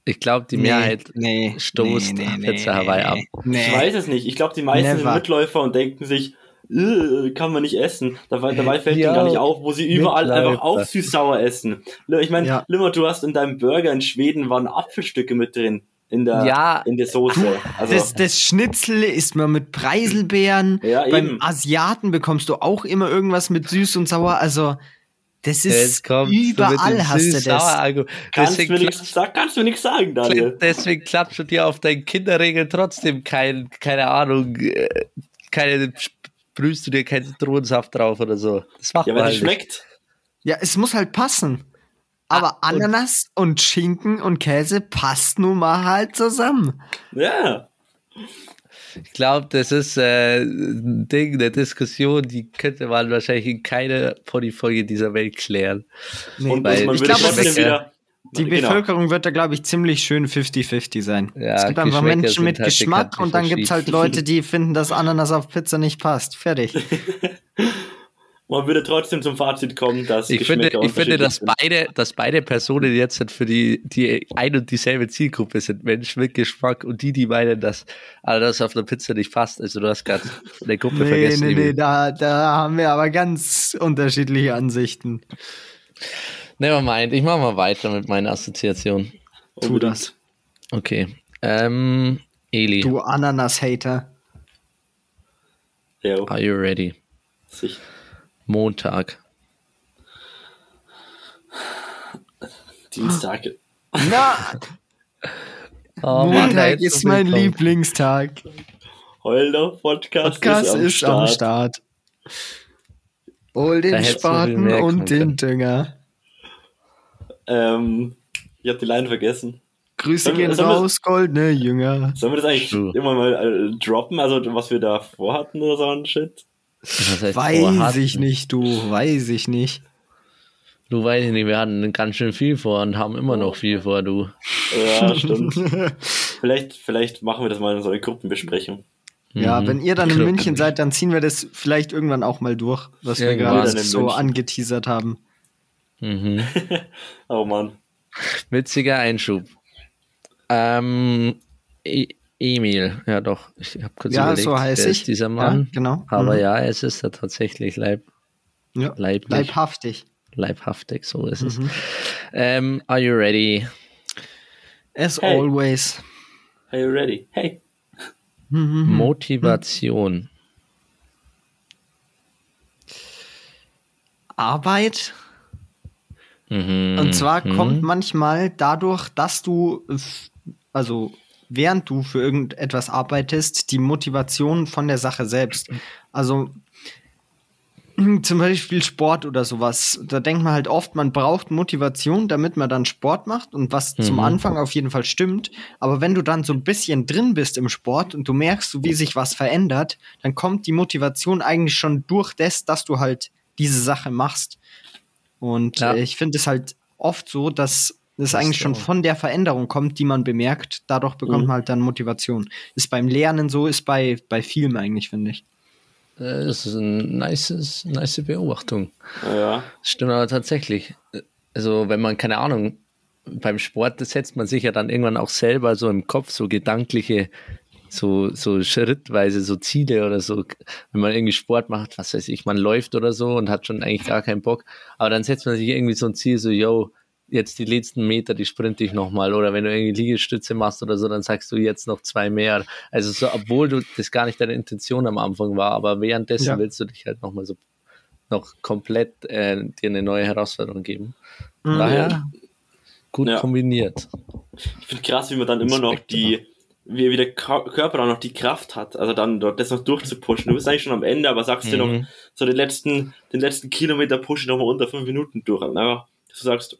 Ich glaube, die Mehrheit nee, stoßt Pizza Hawaii ab. Nee. Ich weiß es nicht. Ich glaube, die meisten sind Never. Mitläufer und denken sich, "Äh, kann man nicht essen. Dabei, dabei fällt Ja, ihnen gar nicht auf, wo sie überall Mitläufer. einfach auch süß-sauer essen. Ich meine, Ja. Limmer, du hast in deinem Burger in Schweden waren Apfelstücke mit drin. In der, Ja. in der Soße. Also, Das, das Schnitzel isst man mit Preiselbeeren. Ja, Beim. Asiaten bekommst du auch immer irgendwas mit süß und sauer. Also, das ist du mit überall dem hast du das. Kannst, Deswegen, mir nix, kannst du mir nichts sagen, Daniel. deswegen klatscht du dir auf deinen Kinderregel trotzdem kein, keine Ahnung, äh, keine, sprühst du dir keinen Zitronensaft drauf oder so. Das macht Ja, man weil es halt nicht. schmeckt. Ja, es muss halt passen. Aber Ah, und- Ananas und Schinken und Käse passt nun mal halt zusammen. Ja. Ich glaube, das ist äh, ein Ding, eine Diskussion, die könnte man wahrscheinlich in keiner Ponyfolge dieser Welt klären. Nee, Und weil ich glaube, es trotzdem ist, wieder. die genau. Bevölkerung wird da, glaube ich, ziemlich schön 50-50 sein. Ja, es gibt einfach Menschen mit halt Geschmack und dann gibt es halt. Leute, die finden, dass Ananas auf Pizza nicht passt. Fertig. Man würde trotzdem zum Fazit kommen, dass Ich finde, ich finde dass, beide, dass beide Personen jetzt für die, die ein und dieselbe Zielgruppe sind. Menschen mit Geschmack und die, die meinen, dass alles auf der Pizza nicht passt. Also du hast gerade eine Gruppe Nee, vergessen. nee, nee, da, da haben wir aber ganz unterschiedliche Ansichten. Nevermind, ich mache mal weiter mit meiner Assoziation. Tu das. Okay. Ähm, Eli, Du Ananas-Hater. Are you ready? sich. Montag. Dienstag. Na, Oh, Montag ist mein Lieblingstag. Heulder Podcast, Podcast ist am Start. Hol Da den hättest du viel Spaten und den. Dünger. Ähm, ich habe die Line vergessen. Grüße wir- gehen raus, goldene Jünger. Sollen wir das eigentlich True. immer mal äh, droppen, also was wir da vorhatten oder so ein Shit? Was heißt Weiß ich nicht, du, weiß ich nicht. Du weißt nicht, wir hatten ganz schön viel vor und haben immer noch viel vor, du. Ja, stimmt. vielleicht, vielleicht machen wir das mal in so einer Gruppenbesprechung. Ja, Mhm. wenn ihr dann in Club. München seid, dann ziehen wir das vielleicht irgendwann auch mal durch, was wir gerade so München. angeteasert haben. Mhm. Oh Mann. Witziger Einschub. Ähm, Emil, ja doch, ich habe kurz Ja, überlegt, so heiß wer ich. ist dieser Mann. Ja, genau. Aber Mhm. ja, es ist ja tatsächlich leib, Ja. leiblich, Leibhaftig. leibhaftig, so ist es. Mhm. Ähm, are you ready? As Hey. always. Are you ready? Hey. Mhm. Motivation. Arbeit. Mhm. Und zwar Mhm. kommt manchmal dadurch, dass du, also während du für irgendetwas arbeitest, die Motivation von der Sache selbst. Also zum Beispiel Sport oder sowas. Da denkt man halt oft, man braucht Motivation, damit man dann Sport macht und was zum Mhm. Anfang auf jeden Fall stimmt. Aber wenn du dann so ein bisschen drin bist im Sport und du merkst, wie sich was verändert, dann kommt die Motivation eigentlich schon durch das, dass du halt diese Sache machst. Und Ja. ich finde es halt oft so, dass es Das eigentlich ist schon auch- von der Veränderung kommt, die man bemerkt. Dadurch bekommt Mhm. man halt dann Motivation. Ist beim Lernen so, ist bei, bei Filmen eigentlich, finde ich. Äh, Das ist eine nice, nice Beobachtung. Ja. Stimmt aber tatsächlich. Also, wenn man, keine Ahnung, beim Sport das setzt man sich ja dann irgendwann auch selber so im Kopf so gedankliche, so, so schrittweise so Ziele oder so. Wenn man irgendwie Sport macht, was weiß ich, man läuft oder so und hat schon eigentlich gar keinen Bock. Aber dann setzt man sich irgendwie so ein Ziel, so, yo, jetzt die letzten Meter, die sprinte ich nochmal. Oder wenn du irgendwie Liegestütze machst oder so, dann sagst du jetzt noch zwei mehr. Also so, obwohl du das gar nicht deine Intention am Anfang war, aber währenddessen Ja. willst du dich halt nochmal so noch komplett äh, dir eine neue Herausforderung geben. Mhm. daher gut Ja. kombiniert. Ich finde krass, wie man dann immer noch die, wie, wie der Körper auch noch die Kraft hat, also dann dort das noch durchzupushen. Du bist eigentlich schon am Ende, aber sagst dir noch, Mhm. so den letzten, den letzten Kilometer push ich noch mal unter fünf Minuten durch. Und einfach, dass du sagst,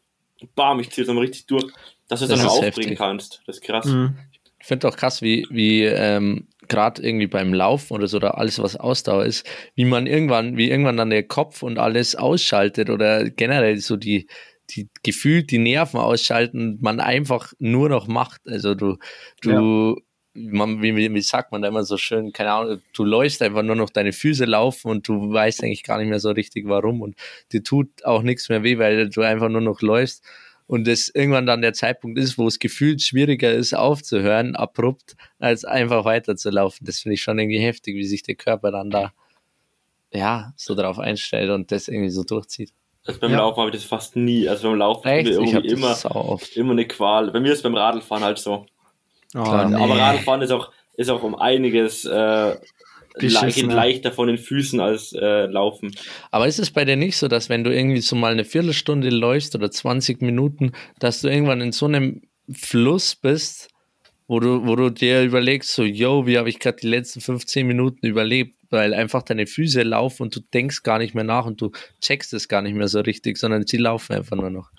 bam, ich ziehe es nochmal richtig durch, dass du es Das dann aufbringen heftig. kannst. Das ist krass. Mhm. Ich finde auch krass, wie, wie ähm, gerade irgendwie beim Laufen oder so, oder alles, was Ausdauer ist, wie man irgendwann, wie irgendwann dann der Kopf und alles ausschaltet oder generell so die, die gefühlt die Nerven ausschalten man einfach nur noch macht. Also du, du man, wie, wie sagt man da immer so schön, keine Ahnung, du läufst einfach nur noch deine Füße laufen und du weißt eigentlich gar nicht mehr so richtig warum und dir tut auch nichts mehr weh, weil du einfach nur noch läufst und es irgendwann dann der Zeitpunkt ist, wo es gefühlt schwieriger ist aufzuhören, abrupt, als einfach weiterzulaufen. Das finde ich schon irgendwie heftig, wie sich der Körper dann da ja so darauf einstellt und das irgendwie so durchzieht. Also beim Ja. Laufen habe ich das fast nie. Also beim Laufen Echt? irgendwie das immer, immer eine Qual. Bei mir ist beim Radlfahren halt so. Oh, Klar, nee. Aber Radlfahren ist auch, ist auch um einiges äh, geht leichter von den Füßen als äh, Laufen. Aber ist es bei dir nicht so, dass wenn du irgendwie so mal eine Viertelstunde läufst oder 20 Minuten, dass du irgendwann in so einem Fluss bist, wo du, wo du dir überlegst, so, yo, wie habe ich gerade die letzten 15 Minuten überlebt, weil einfach deine Füße laufen und du denkst gar nicht mehr nach und du checkst es gar nicht mehr so richtig, sondern sie laufen einfach nur noch.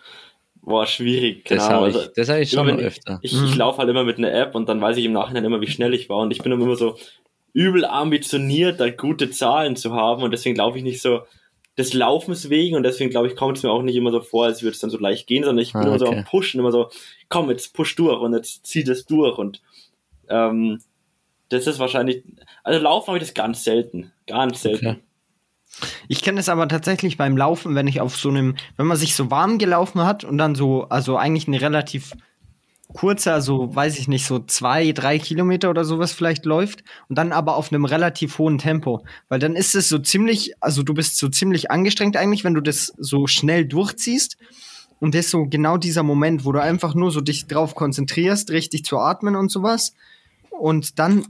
Boah, schwierig. Keine Das habe ich, Also, das hab ich immer schon wenn öfter. Ich, ich laufe halt immer mit einer App und dann weiß ich im Nachhinein immer, wie schnell ich war. Und ich bin immer so übel ambitioniert, da gute Zahlen zu haben. Und deswegen laufe ich nicht so des Laufens wegen. Und deswegen glaube ich, kommt es mir auch nicht immer so vor, als würde es dann so leicht gehen, sondern ich bin Ah, immer so okay. am Pushen, immer so, komm, jetzt push durch und jetzt zieh das durch. Und ähm, das ist wahrscheinlich, also laufen habe ich das ganz selten. Ganz selten. Okay. Ich kenne es aber tatsächlich beim Laufen, wenn ich auf so einem, wenn man sich so warm gelaufen hat und dann so, also eigentlich eine relativ kurze, also weiß ich nicht, so zwei, drei Kilometer oder sowas vielleicht läuft und dann aber auf einem relativ hohen Tempo. Weil dann ist es so ziemlich, also du bist so ziemlich angestrengt eigentlich, wenn du das so schnell durchziehst. Und das ist so genau dieser Moment, wo du einfach nur so dich drauf konzentrierst, richtig zu atmen und sowas. Und dann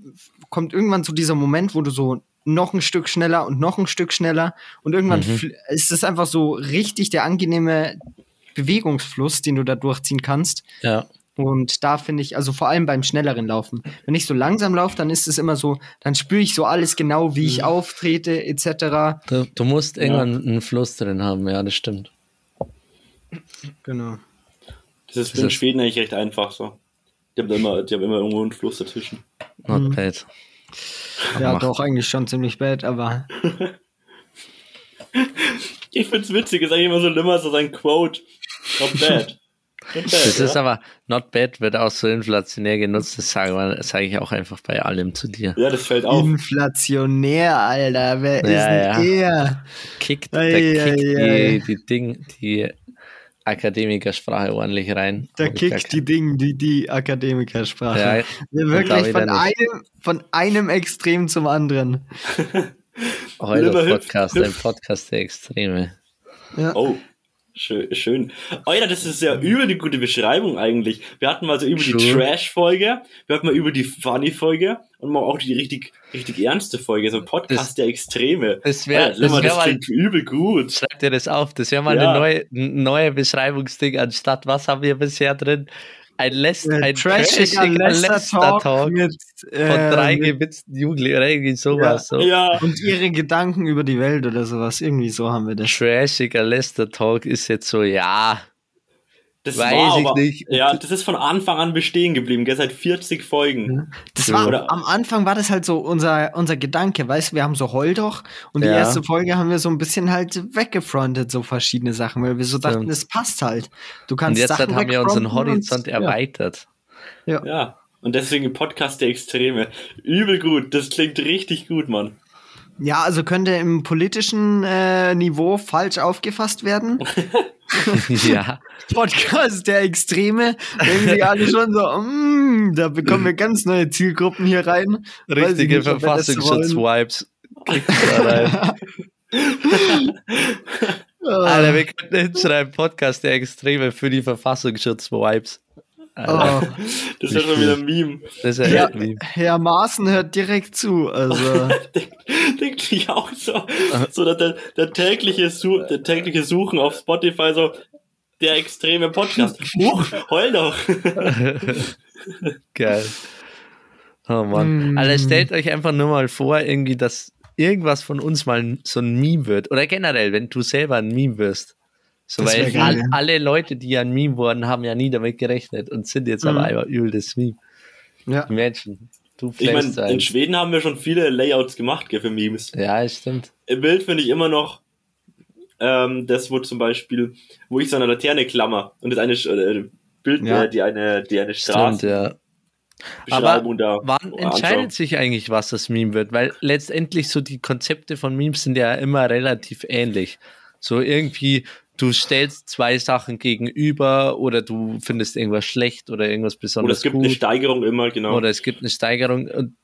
kommt irgendwann so dieser Moment, wo du so noch ein Stück schneller und noch ein Stück schneller und irgendwann fl- ist es einfach so richtig der angenehme Bewegungsfluss, den du da durchziehen kannst. Ja. Und da finde ich, also vor allem beim schnelleren Laufen. Wenn ich so langsam laufe, dann ist es immer so, dann spüre ich so alles genau, wie ich auftrete, etc. Du, du musst irgendwann einen Fluss drin haben, ja, das stimmt. Genau. Das ist Das in ist- Schweden eigentlich recht einfach so. Die haben, immer, die haben immer irgendwo einen Fluss dazwischen. Not Mhm. Ja, Macht. doch, eigentlich schon ziemlich bad, aber Ich find's witzig, ist eigentlich immer so immer so sein Quote. Not bad. Not bad Das ist ja? aber, not bad wird auch so inflationär genutzt, das sage sage ich auch einfach bei allem zu dir. ja, das fällt auf. inflationär, Alter. Wer Ja, ist denn ja. er? Kickt, Ei, der ei, kickt ei. die, die Ding, die Akademikersprache ordentlich rein. Gar kickt die Dinge, die, die Akademikersprache. Ja, da wirklich von einem, von einem Extrem zum anderen. Heute Podcast, ein Podcast der Extreme. Ja. Oh, schön. schön. Alter, das ist ja über die gute Beschreibung eigentlich. Wir hatten mal so über die True. Trash-Folge, wir hatten mal über die Funny-Folge und mal auch die richtig, richtig ernste Folge, so Podcast Das- der Extreme. Das wäre Alter, das wär das mal, klingt übel gut. schreib dir das auf, das wäre mal Ja. eine neue, ein neue Beschreibungsding anstatt, was haben wir bisher drin? Ein, Läst, Äh, ein trashiger Lester-Talk Lester-Talk mit, von drei äh, mit gewitzten Jugendlichen oder irgendwie sowas. So. Ja, und ihre Gedanken über die Welt oder sowas. Irgendwie so haben wir das. Trashiger Lester-Talk ist jetzt so, ja, das Weiß war ich aber, nicht. ja, das ist von Anfang an bestehen geblieben, gell, seit 40 Folgen. Das Ja. war, Oder- am Anfang war das halt so unser, unser Gedanke, weißt du, wir haben so Heul doch und die Ja. erste Folge haben wir so ein bisschen halt weggefrontet, so verschiedene Sachen, weil wir so dachten, Stimmt. es passt halt. Du und kannst jetzt Sachen haben wir unseren Horizont und, erweitert. Ja. Und deswegen Podcast der Extreme. Übel gut, das klingt richtig gut, Mann. Ja. also könnte im politischen äh, Niveau falsch aufgefasst werden. ja, Podcast der Extreme, denken sie alle schon so, mm, da bekommen wir ganz neue Zielgruppen hier rein. Richtige. Verfassungsschutz-Vibes. rein. Alter, wir könnten hinschreiben, Podcast der Extreme für die Verfassungsschutz-Vibes. Oh, Das ist ja schon wieder ein Meme. Das ist ja, echt wie. Herr Maaßen hört direkt zu. Also, Denkt sich auch so, so der, der, der, tägliche Su der tägliche Suchen auf Spotify so, der extreme Podcast. Huch, heul doch. Geil. Oh Mann. Mm. Alter, stellt euch einfach nur mal vor, irgendwie, dass irgendwas von uns mal so ein Meme wird. Oder generell, wenn du selber ein Meme wirst. So, Das weil geil, all, ja. alle Leute, die ja ein Meme wurden, haben ja nie damit gerechnet und sind jetzt Mhm. aber einfach übel das Meme. ja. Imagine. Du Ich meine, in. Schweden haben wir schon viele Layouts gemacht gell, für Memes. Ja, es stimmt. Im Bild finde ich immer noch ähm, das, wo zum Beispiel, wo ich so eine Laterne klammer und das eine äh, Bild, Ja. äh, die eine, die eine Straße. Stimmt, ja. Aber da wann anschauen. entscheidet sich eigentlich, was das Meme wird? Weil letztendlich so die Konzepte von Memes sind ja immer relativ ähnlich. So irgendwie, du stellst zwei Sachen gegenüber oder du findest irgendwas schlecht oder irgendwas Oder besonders es gibt gut. eine Steigerung immer, genau. Oder es gibt eine Steigerung. Und,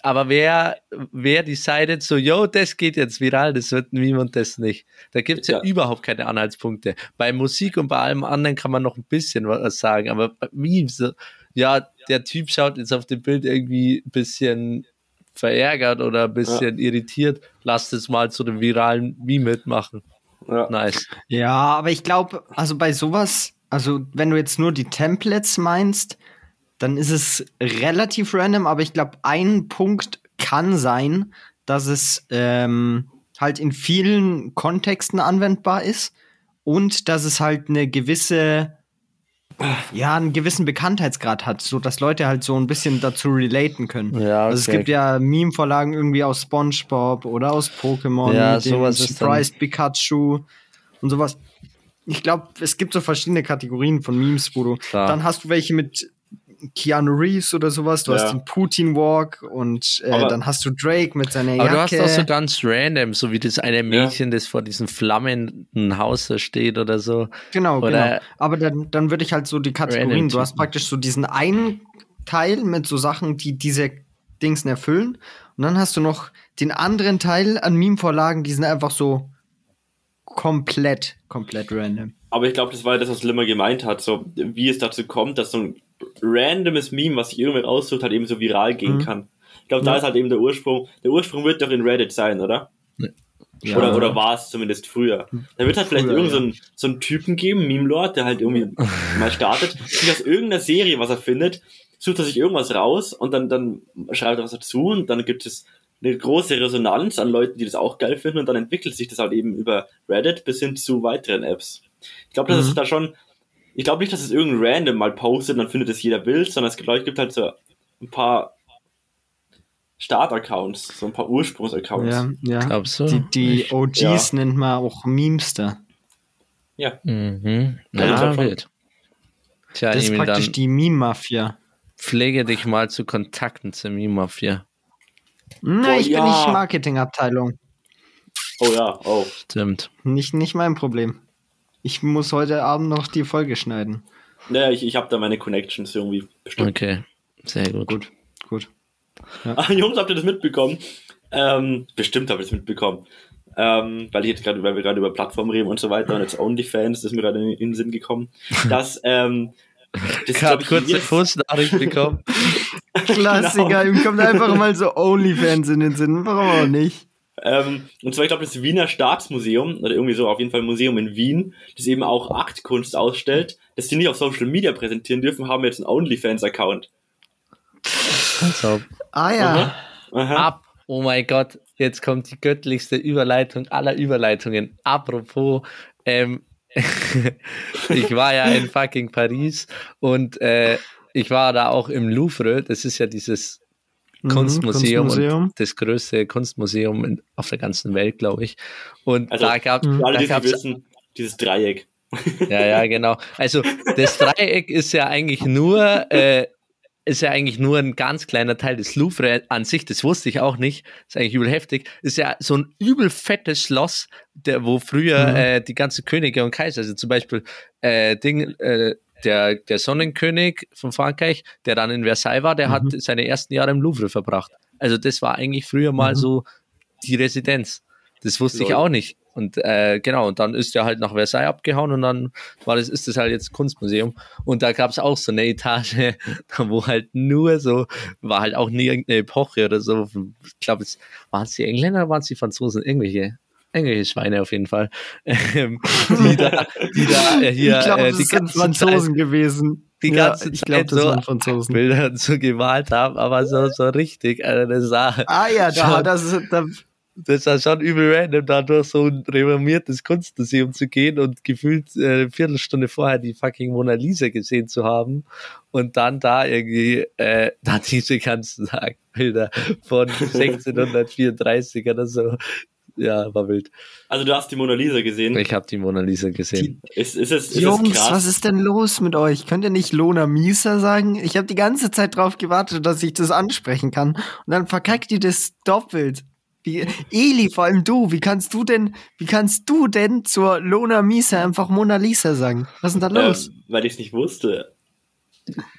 aber wer, wer decided so, yo, das geht jetzt viral, das wird ein Meme und das nicht. Da gibt es ja. Ja. überhaupt keine Anhaltspunkte. Bei Musik und bei allem anderen kann man noch ein bisschen was sagen, aber bei Memes, so, ja, der Typ schaut jetzt auf dem Bild irgendwie ein bisschen verärgert oder ein bisschen irritiert. Lasst es mal zu einem viralen Meme mitmachen. Ja. Nice. Ja, aber ich glaube, also bei sowas, also wenn du jetzt nur die Templates meinst, dann ist es relativ random, aber ich glaube, ein Punkt kann sein, dass es ähm, halt in vielen Kontexten anwendbar ist und dass es halt eine gewisse, ja, einen gewissen Bekanntheitsgrad hat, so dass Leute halt so ein bisschen dazu relaten können. Ja, Also es okay. gibt ja Meme-Vorlagen irgendwie aus SpongeBob oder aus Pokémon, Ja, mit dem sowas Surprised Pikachu und sowas. Ich glaube, es gibt so verschiedene Kategorien von Memes, wo du Klar. dann hast du welche mit Keanu Reeves oder sowas, du Ja. hast den Putin Walk und äh, Aber- dann hast du Drake mit seiner Aber Jacke. du hast auch so ganz random, so wie das eine Mädchen, das vor diesem flammenden Haus da steht oder so. Genau, Oder- genau. Aber dann, dann würde ich halt so die Kategorien, du hast praktisch so diesen einen Teil mit so Sachen, die diese Dingsen erfüllen. Und dann hast du noch den anderen Teil an Meme-Vorlagen, die sind einfach so komplett, komplett random. Aber ich glaube, das war ja das, was Limmer gemeint hat, so wie es dazu kommt, dass so ein randomes Meme, was sich irgendwer aussucht, halt eben so viral gehen Mhm. kann. Ich glaube, da Ja. ist halt eben der Ursprung. Der Ursprung wird doch in Reddit sein, oder? Ja. Oder, oder war es zumindest früher? Da wird halt vielleicht Früher, irgend so ein, so ein Typen geben, Meme-Lord, der halt irgendwie mal startet, und aus irgendeiner Serie, was er findet, sucht er sich irgendwas raus und dann, dann schreibt er was dazu und dann gibt es eine große Resonanz an Leuten, die das auch geil finden und dann entwickelt sich das halt eben über Reddit bis hin zu weiteren Apps. Ich glaube, das Mhm. ist da schon, ich glaube nicht, dass es irgendein Random mal postet und dann findet es jeder Bild, sondern es gibt, Leute, gibt halt so ein paar Start-Accounts, so ein paar Ursprungs-Accounts. Ja, ja. Glaubst du? Die, die OGs Ja. nennt man auch Memester. Ja. Mhm. Ja, ich wild. Tja, Das ist praktisch dann die Meme-Mafia. pflege dich mal zu Kontakten zur Meme-Mafia. Na, Boah, ich bin ja. nicht Marketingabteilung. Oh ja, oh. Stimmt. Nicht, nicht mein Problem. Ich muss heute Abend noch die Folge schneiden. Naja, ich, ich habe da meine Connections irgendwie bestimmt. Okay. Sehr gut. Gut, gut. Ah, Jungs, habt ihr das mitbekommen? Ähm, bestimmt habt ihr das mitbekommen. Ähm, weil ich jetzt gerade, weil wir gerade über Plattformen reden und so weiter und jetzt OnlyFans, das ist mir gerade in, in den Sinn gekommen, dass ähm, das Gerade ich, kurze Fußnachricht bekommen. Klassiker, ihm kommt einfach mal so Onlyfans in den Sinn. Warum auch nicht? Ähm, und zwar, ich glaube, das Wiener Staatsmuseum, oder irgendwie so, auf jeden Fall ein Museum in Wien, das eben auch Aktkunst ausstellt, das die nicht auf Social Media präsentieren dürfen, haben jetzt einen OnlyFans-Account. Also, Ah ja. Aha. ab. Oh mein Gott, jetzt kommt die göttlichste Überleitung aller Überleitungen. Apropos, ähm, ich war ja in fucking Paris und äh, ich war da auch im Louvre. Das ist ja dieses Mhm, Kunstmuseum, Kunstmuseum. und das größte Kunstmuseum in, auf der ganzen Welt, glaube ich. Und Also, da gab Mhm. Die es wissen, dieses Dreieck. ja, ja, genau. Also das Dreieck ist ja eigentlich nur, äh, ist ja eigentlich nur ein ganz kleiner Teil des Louvre an sich. Das wusste ich auch nicht. Ist eigentlich übel heftig. Ist ja so ein übel fettes Schloss, der, wo früher Mhm. äh, die ganzen Könige und Kaiser, also zum Beispiel äh, Ding, äh, der, der Sonnenkönig von Frankreich, der dann in Versailles war, der Mhm. hat seine ersten Jahre im Louvre verbracht. Also das war eigentlich früher mal Mhm. so die Residenz. Das wusste ich Lol. auch nicht. Und äh, genau, und dann ist er halt nach Versailles abgehauen und dann war das, ist das halt jetzt Kunstmuseum. Und da gab es auch so eine Etage, wo halt nur so, war halt auch nie irgendeine Epoche oder so. Ich glaube, es waren es die Engländer oder waren es die Franzosen? Irgendwelche, irgendwelche Schweine auf jeden Fall. Ähm, die da, die da äh, hier ich glaube, äh, die sind ganze Franzosen gewesen. die Ja, ganze ich Zeit glaube, das so. Bilder so gemalt haben, aber so, so richtig. Also das sah, Ah ja, da, das, da, das war schon übel random, da durch so ein renommiertes Kunstmuseum zu gehen und gefühlt äh, eine Viertelstunde vorher die fucking Mona Lisa gesehen zu haben und dann da irgendwie äh, da diese ganzen Bilder von 1634 oder so ja, war wild. Also du hast die Mona Lisa gesehen. Ich habe die Mona Lisa gesehen. Ist, ist es, ist es Jungs, krass? was ist denn los mit euch? Könnt ihr nicht Lona Misa sagen? Ich habe die ganze Zeit drauf gewartet, dass ich das ansprechen kann. Und dann verkackt ihr das doppelt. Wie, Eli, vor allem du, wie kannst du denn, wie kannst du denn zur Lona Misa einfach Mona Lisa sagen? Was ist denn da los? Ähm, weil ich es nicht wusste.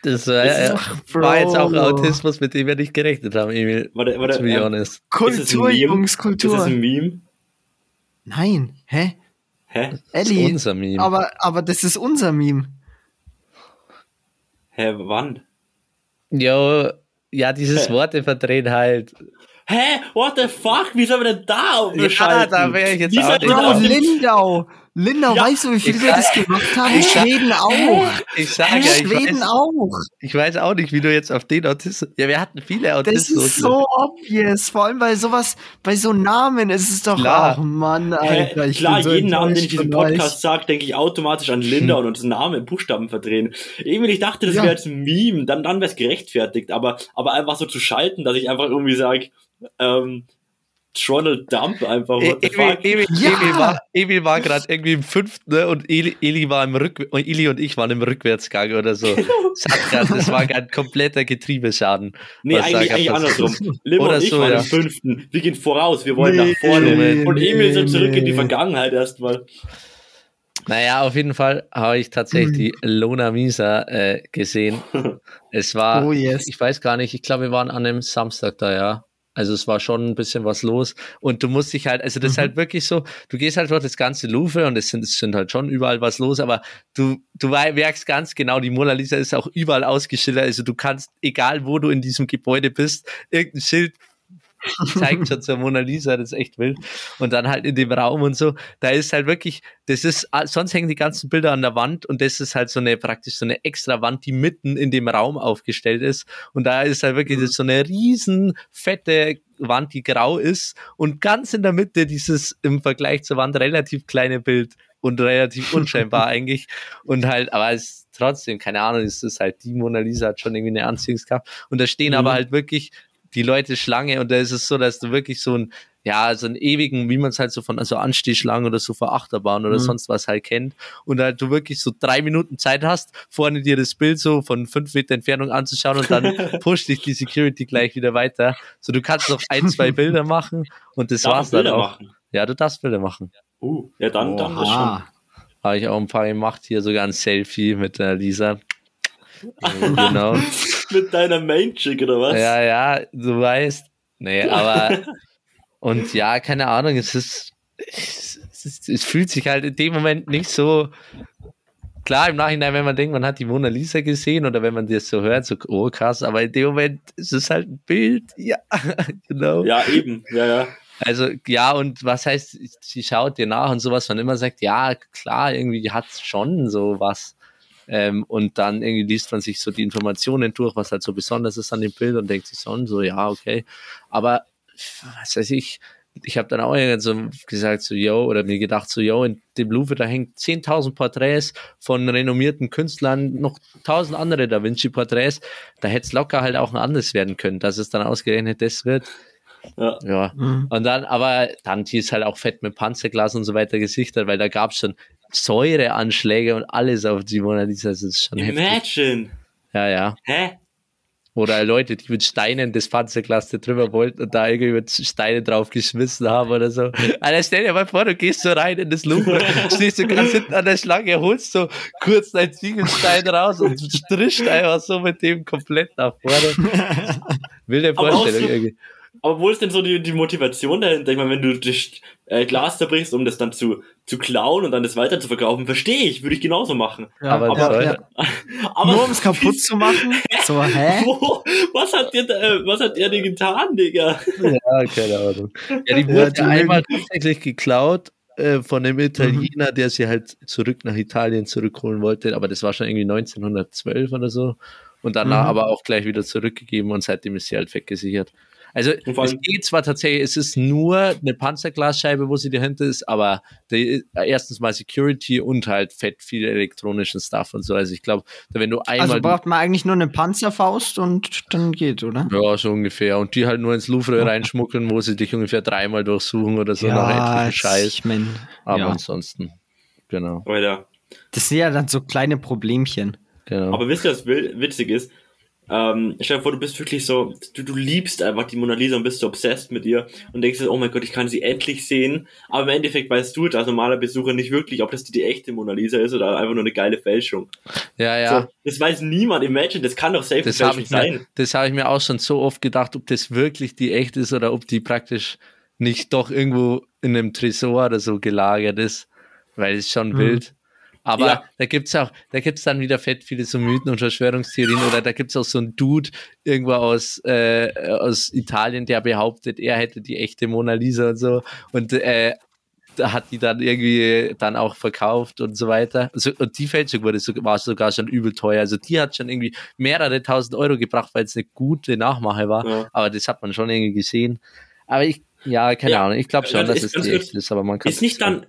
Das war, Das ist äh, doch- war jetzt auch. Autismus, mit dem wir nicht gerechnet haben, Emil. Warte, warte, To be ähm, honest. ist Kultur? Jungs, Ist Kultur. das ein Meme? Nein, hä? Hä? Das ist unser Meme. aber, aber das ist unser Meme. Hä, wann? Jo, ja, dieses Hä? Worte verdrehen halt. Hä? What the fuck? Wie soll man denn da Ja, umschalten? da wär ich jetzt Wie auch Bro, Lindau. Lindau, Ja, weißt du, wie viel ich wir sag- das gemacht haben? ich sag- Schweden auch. Ich sage ja, ich Schweden weiß, auch. ich weiß auch nicht, wie du jetzt auf den Autismus. Ja, wir hatten viele Das Autismus. ist so obvious. Vor allem bei sowas, bei so Namen ist es doch, Klar. ach Mann, Hä? Alter. Ich Klar, so jeden Namen, den ich euch. Podcast sage, denke ich automatisch an Linda und unseren Namen in Buchstaben verdrehen. Irgendwie, ich dachte, das Ja. wäre jetzt ein Meme, dann, dann wäre es gerechtfertigt, aber, aber einfach so zu schalten, dass ich einfach irgendwie sage, ähm, Ronald Dump einfach, E- Emil? Emil, Ja. Emil war, Emil war gerade irgendwie im fünften ne, und Eli, Eli war im Rück und Eli und ich waren im Rückwärtsgang oder so. Das, hat grad, das war ein kompletter Getriebeschaden. Nee, eigentlich, eigentlich andersrum. Lim Oder und ich so, waren ja. im fünften. Wir gehen voraus, wir wollen Nee, nach vorne. nee, und Emil so nee, zurück in die. Vergangenheit erstmal. Naja, auf jeden Fall habe ich tatsächlich Hm. die Lona Misa äh, gesehen. Es war, Oh yes. ich weiß gar nicht, ich glaube, wir waren an einem Samstag da, ja. Also es war schon ein bisschen was los und du musst dich halt, also das ist Mhm. halt wirklich so, du gehst halt dort das ganze Louvre und es sind, es sind halt schon überall was los, aber du, du merkst ganz genau, die Mona Lisa ist auch überall ausgeschildert, also du kannst, egal wo du in diesem Gebäude bist, irgendein Schild zeigt schon zur Mona Lisa, das ist echt wild. Und dann halt in dem Raum und so, da ist halt wirklich, das ist, ah, sonst hängen die ganzen Bilder an der Wand und das ist halt so eine, praktisch so eine extra Wand, die mitten in dem Raum aufgestellt ist. Und da ist halt wirklich das ist so eine riesen fette Wand, die grau ist und ganz in der Mitte dieses im Vergleich zur Wand relativ kleine Bild und relativ unscheinbar eigentlich. Und halt, aber es ist trotzdem, keine Ahnung, es ist halt die Mona Lisa hat schon irgendwie eine Anziehungskraft. Und da stehen Mhm. aber halt wirklich die Leute Schlange und da ist es so, dass du wirklich so ein, ja, so einen ewigen, wie man es halt so von also Anstehschlangen oder so vor Achterbahn oder Mhm. sonst was halt kennt und halt du wirklich so drei Minuten Zeit hast, vorne dir das Bild so von fünf Meter Entfernung anzuschauen und dann pusht dich die Security gleich wieder weiter. So, du kannst noch ein, zwei Bilder machen und das Darf war's dann Bilder auch. machen? Ja, du darfst Bilder machen. Uh, ja, dann, dann das schon. Oha. Habe ich auch ein paar gemacht, hier sogar ein Selfie mit der Lisa. genau. Mit deiner Main-Chick oder was? Ja, ja, du weißt. Nee, aber und ja, keine Ahnung, es ist, es, ist, es fühlt sich halt in dem Moment nicht so klar im Nachhinein, wenn man denkt, man hat die Mona Lisa gesehen oder wenn man das so hört, so oh krass, aber in dem Moment ist es halt ein Bild, ja, genau. Ja, eben, ja, ja. Also ja, und was heißt, sie schaut dir nach und sowas, man immer sagt, ja, klar, irgendwie hat schon so was. Ähm, und dann irgendwie liest man sich so die Informationen durch, was halt so besonders ist an dem Bild und denkt sich schon so, ja, okay. Aber was weiß ich, ich habe dann auch irgendwann so gesagt, so, yo, oder mir gedacht, so, yo, in dem Louvre, da hängt 10.000 Porträts von renommierten Künstlern, noch 1.000 andere Da Vinci-Porträts. Da hätte es locker halt auch ein anderes werden können, dass es dann ausgerechnet das wird. Ja. Ja, Mhm. und dann, aber dann, die ist halt auch fett mit Panzerglas und so weiter gesichert, weil da gab es schon Säureanschläge und alles auf die Mona Lisa. Das ist schon heftig. Imagine. Ja, ja. Hä? Oder Leute, die mit Steinen das Panzerglas da drüber wollten und da irgendwie mit Steine drauf geschmissen haben oder so. Alter, stell dir mal vor, du gehst so rein in das Louvre, stehst so ganz hinten an der Schlange, holst so kurz deinen Ziegelstein raus und strichst einfach so mit dem komplett nach vorne. Wilde Vorstellung so- irgendwie. Aber wo ist denn so die, die Motivation dahinter? Ich meine, wenn du das äh, Glas zerbrichst, um das dann zu, zu klauen und dann das weiter zu verkaufen, verstehe ich, würde ich genauso machen. Ja, Aber ja, Säure- ja. Aber Nur um es kaputt zu machen? So, hä? Wo, was hat der, äh, was hat der denn getan, Digga? Ja, keine Ahnung. Ja, die Ja, wurde die einmal tatsächlich geklaut äh, von einem Italiener, der sie halt zurück nach Italien zurückholen wollte, aber das war schon irgendwie 1912 oder so. Und danach Mhm. aber auch gleich wieder zurückgegeben und seitdem ist sie halt weggesichert. Also es geht zwar tatsächlich, es ist nur eine Panzerglasscheibe, wo sie dahinter ist, aber die, erstens mal Security und halt fett viel elektronischen Stuff und so. Also ich glaube, wenn du einmal Also braucht man eigentlich nur eine Panzerfaust und dann geht, oder? ja, so ungefähr. Und die halt nur ins Louvre reinschmuggeln, wo sie dich ungefähr dreimal durchsuchen oder so nach etlichen Scheiß. ich mein, Aber ja. ansonsten, genau, Alter. Das sind ja dann so kleine Problemchen. genau. Aber wisst ihr, was witzig ist? Ähm, stell dir vor, du bist wirklich so, du, du liebst einfach die Mona Lisa und bist so obsessed mit ihr und denkst dir, oh mein Gott, ich kann sie endlich sehen. Aber im Endeffekt weißt du als normaler Besucher nicht wirklich, ob das die, die echte Mona Lisa ist oder einfach nur eine geile Fälschung. ja, ja. So, das weiß niemand. Imagine, das kann doch safe Das habe Fälschung ich, mir- sein. das hab ich mir auch schon so oft gedacht, ob das wirklich die echt ist oder ob die praktisch nicht doch irgendwo in einem Tresor oder so gelagert ist, weil es schon Mhm. wild. Aber Ja. da gibt's auch, da gibt's dann wieder fett viele so Mythen und Verschwörungstheorien oder da gibt's auch so einen Dude irgendwo aus, äh, aus Italien, der behauptet, er hätte die echte Mona Lisa und so und äh, da hat die dann irgendwie dann auch verkauft und so weiter. Also, und die Fälschung wurde so, war sogar schon übel teuer. Also die hat schon irgendwie mehrere tausend Euro gebracht, weil es eine gute Nachmache war. Ja. Aber das hat man schon irgendwie gesehen. Aber ich, ja, keine Ja, Ahnung. Ich glaube schon, ganz- dass ist es die echt ist, aber man kann Ist nicht dann,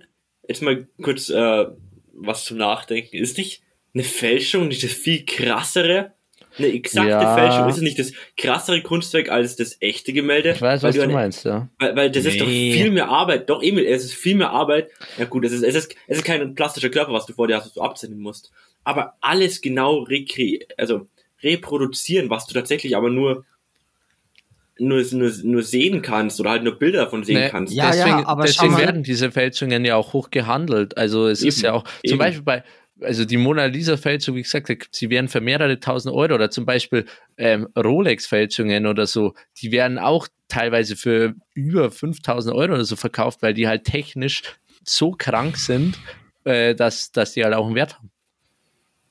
jetzt mal kurz äh, was zum Nachdenken, ist nicht eine Fälschung nicht das viel krassere, eine exakte Ja. Fälschung, ist es nicht das krassere Kunstwerk als das echte Gemälde? Ich weiß, Weil was du eine- meinst, ja. Weil, weil das ist doch Nee. viel mehr Arbeit. Doch, Emil, es ist viel mehr Arbeit. Ja gut, es ist, es ist, es ist kein plastischer Körper, was du vor dir hast, was du abzeichnen musst. Aber alles genau rekre also reproduzieren, was du tatsächlich aber nur, nur, nur, nur sehen kannst oder halt nur Bilder davon sehen Nee, kannst. Ja, deswegen ja, aber deswegen werden diese Fälschungen ja auch hoch gehandelt. Also es ist Eben, ja auch, zum eben. Beispiel bei, also die Mona Lisa Fälschung, wie gesagt, sie werden für mehrere tausend Euro oder zum Beispiel ähm, Rolex Fälschungen oder so, die werden auch teilweise für über 5000 Euro oder so verkauft, weil die halt technisch so krank sind, äh, dass, dass die halt auch einen Wert haben.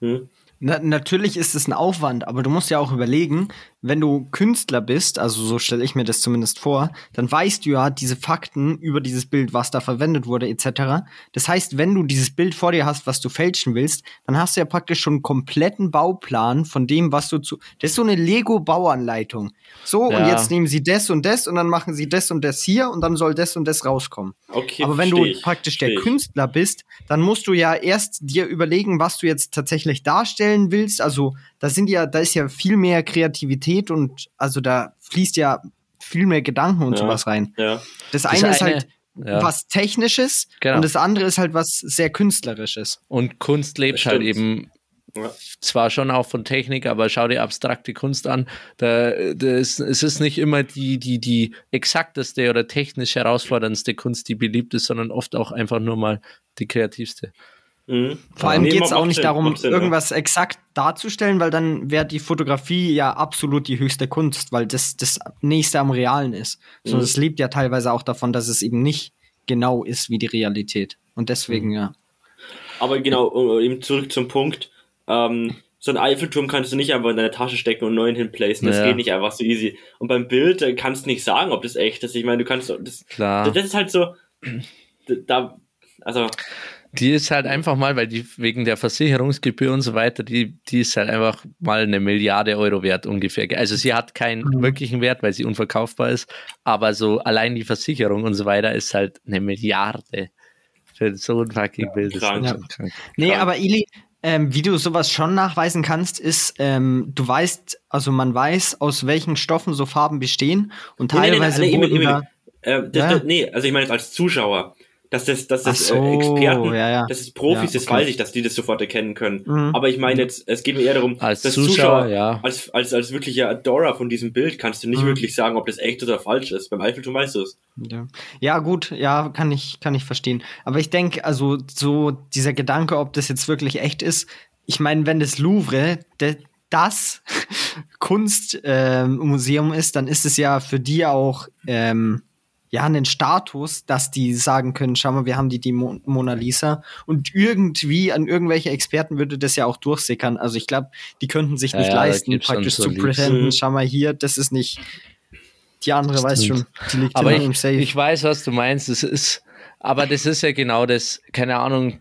Hm? Na, natürlich ist es ein Aufwand, aber du musst ja auch überlegen, wenn du Künstler bist, also so stelle ich mir das zumindest vor, dann weißt du ja diese Fakten über dieses Bild, was da verwendet wurde, etc. Das heißt, wenn du dieses Bild vor dir hast, was du fälschen willst, dann hast du ja praktisch schon einen kompletten Bauplan von dem, was du zu. Das ist so eine Lego-Bauanleitung. So, und Ja. jetzt nehmen sie das und das und dann machen sie das und das hier und dann soll das und das rauskommen. Okay, Aber wenn du ich, praktisch der ich. Künstler bist, dann musst du ja erst dir überlegen, was du jetzt tatsächlich darstellen willst. Also da sind ja, da ist ja viel mehr Kreativität und also da fließt ja viel mehr Gedanken und Ja. sowas rein. Ja. Das eine ist halt ja. was Technisches Genau. und das andere ist halt was sehr Künstlerisches. Und Kunst lebt halt eben Ja. zwar schon auch von Technik, aber schau dir abstrakte Kunst an. Da, da ist, es ist nicht immer die, die, die exakteste oder technisch herausforderndste Kunst, die beliebt ist, sondern oft auch einfach nur mal die kreativste. Mhm. Vor allem Nee, geht es auch nicht Sinn, darum, Sinn, ja. irgendwas exakt darzustellen, weil dann wäre die Fotografie ja absolut die höchste Kunst, weil das das nächste am Realen ist. Sondern Mhm. es lebt ja teilweise auch davon, dass es eben nicht genau ist wie die Realität. Und deswegen, Mhm. ja. Aber genau, eben zurück zum Punkt. Ähm, so einen Eiffelturm kannst du nicht einfach in deine Tasche stecken und einen neuen hinplacen. Das Ja. geht nicht einfach so easy. Und beim Bild äh, kannst du nicht sagen, ob das echt ist. Ich meine, du kannst das, Klar. das ist halt so, da, also, Die ist halt einfach mal, weil die wegen der Versicherungsgebühr und so weiter, die, die ist halt einfach mal eine Milliarde Euro wert ungefähr. Also sie hat keinen Mhm. wirklichen Wert, weil sie unverkaufbar ist, aber so allein die Versicherung und so weiter ist halt eine Milliarde. Für so ein fucking Bild ist krank. Ja. krank. Nee, aber Ili, ähm, wie du sowas schon nachweisen kannst, ist, ähm, du weißt, also man weiß, aus welchen Stoffen so Farben bestehen und Nee, nee, nee, teilweise nee, äh, das, Ja. das, nee, also ich meine jetzt als Zuschauer. Dass das, dass das Ach so, äh, Experten, ja, ja. dass es Profis, Ja, das okay. weiß ich, dass die das sofort erkennen können. Mhm. Aber ich meine jetzt, es geht mir eher darum, Als dass Zuschauer, ja. als, als, als wirklicher Adorer von diesem Bild kannst du nicht Mhm. wirklich sagen, ob das echt oder falsch ist. Beim Eiffelturm weißt du es. Ja. gut, ja, kann ich, kann ich verstehen. Aber ich denke, also so dieser Gedanke, ob das jetzt wirklich echt ist, ich meine, wenn das Louvre de, das Kunstmuseum ist, dann ist es ja für die auch ähm, ja einen Status, dass die sagen können, schau mal, wir haben die, die Mo Mona Lisa und irgendwie an irgendwelche Experten würde das ja auch durchsickern. Also ich glaube, die könnten sich Ja, nicht ja, leisten, praktisch so zu pretenden, Mhm. schau mal hier, das ist nicht die andere weiß schon, Stimmt. die liegt Aber immer im ich, Safe. ich weiß, was du meinst. Das ist, aber das ist ja genau das, keine Ahnung.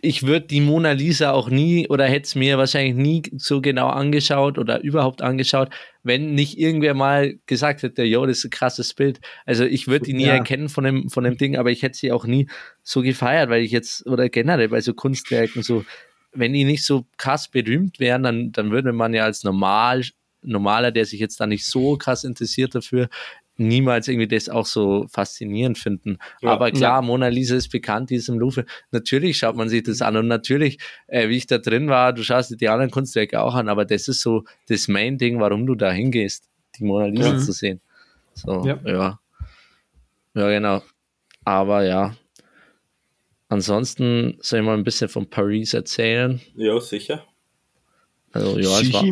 ich würde die Mona Lisa auch nie oder hätte es mir wahrscheinlich nie so genau angeschaut oder überhaupt angeschaut, wenn nicht irgendwer mal gesagt hätte, yo, das ist ein krasses Bild. Also ich würde die nie ja. erkennen von dem, von dem Ding, aber ich hätte sie auch nie so gefeiert, weil ich jetzt, oder generell bei so Kunstwerken so, wenn die nicht so krass berühmt wären, dann, dann würde man ja als normal, normaler, der sich jetzt da nicht so krass interessiert dafür, niemals irgendwie das auch so faszinierend finden. Ja, Aber klar, ja. Mona Lisa ist bekannt, die ist im Louvre. Natürlich schaut man sich das an und natürlich, äh, wie ich da drin war, du schaust dir die anderen Kunstwerke auch an, aber das ist so das Main-Ding, warum du da hingehst, die Mona Lisa ja. zu sehen. So, ja. ja. Ja, genau. Aber ja. Ansonsten soll ich mal ein bisschen von Paris erzählen. Ja, sicher. Also, ja, es war,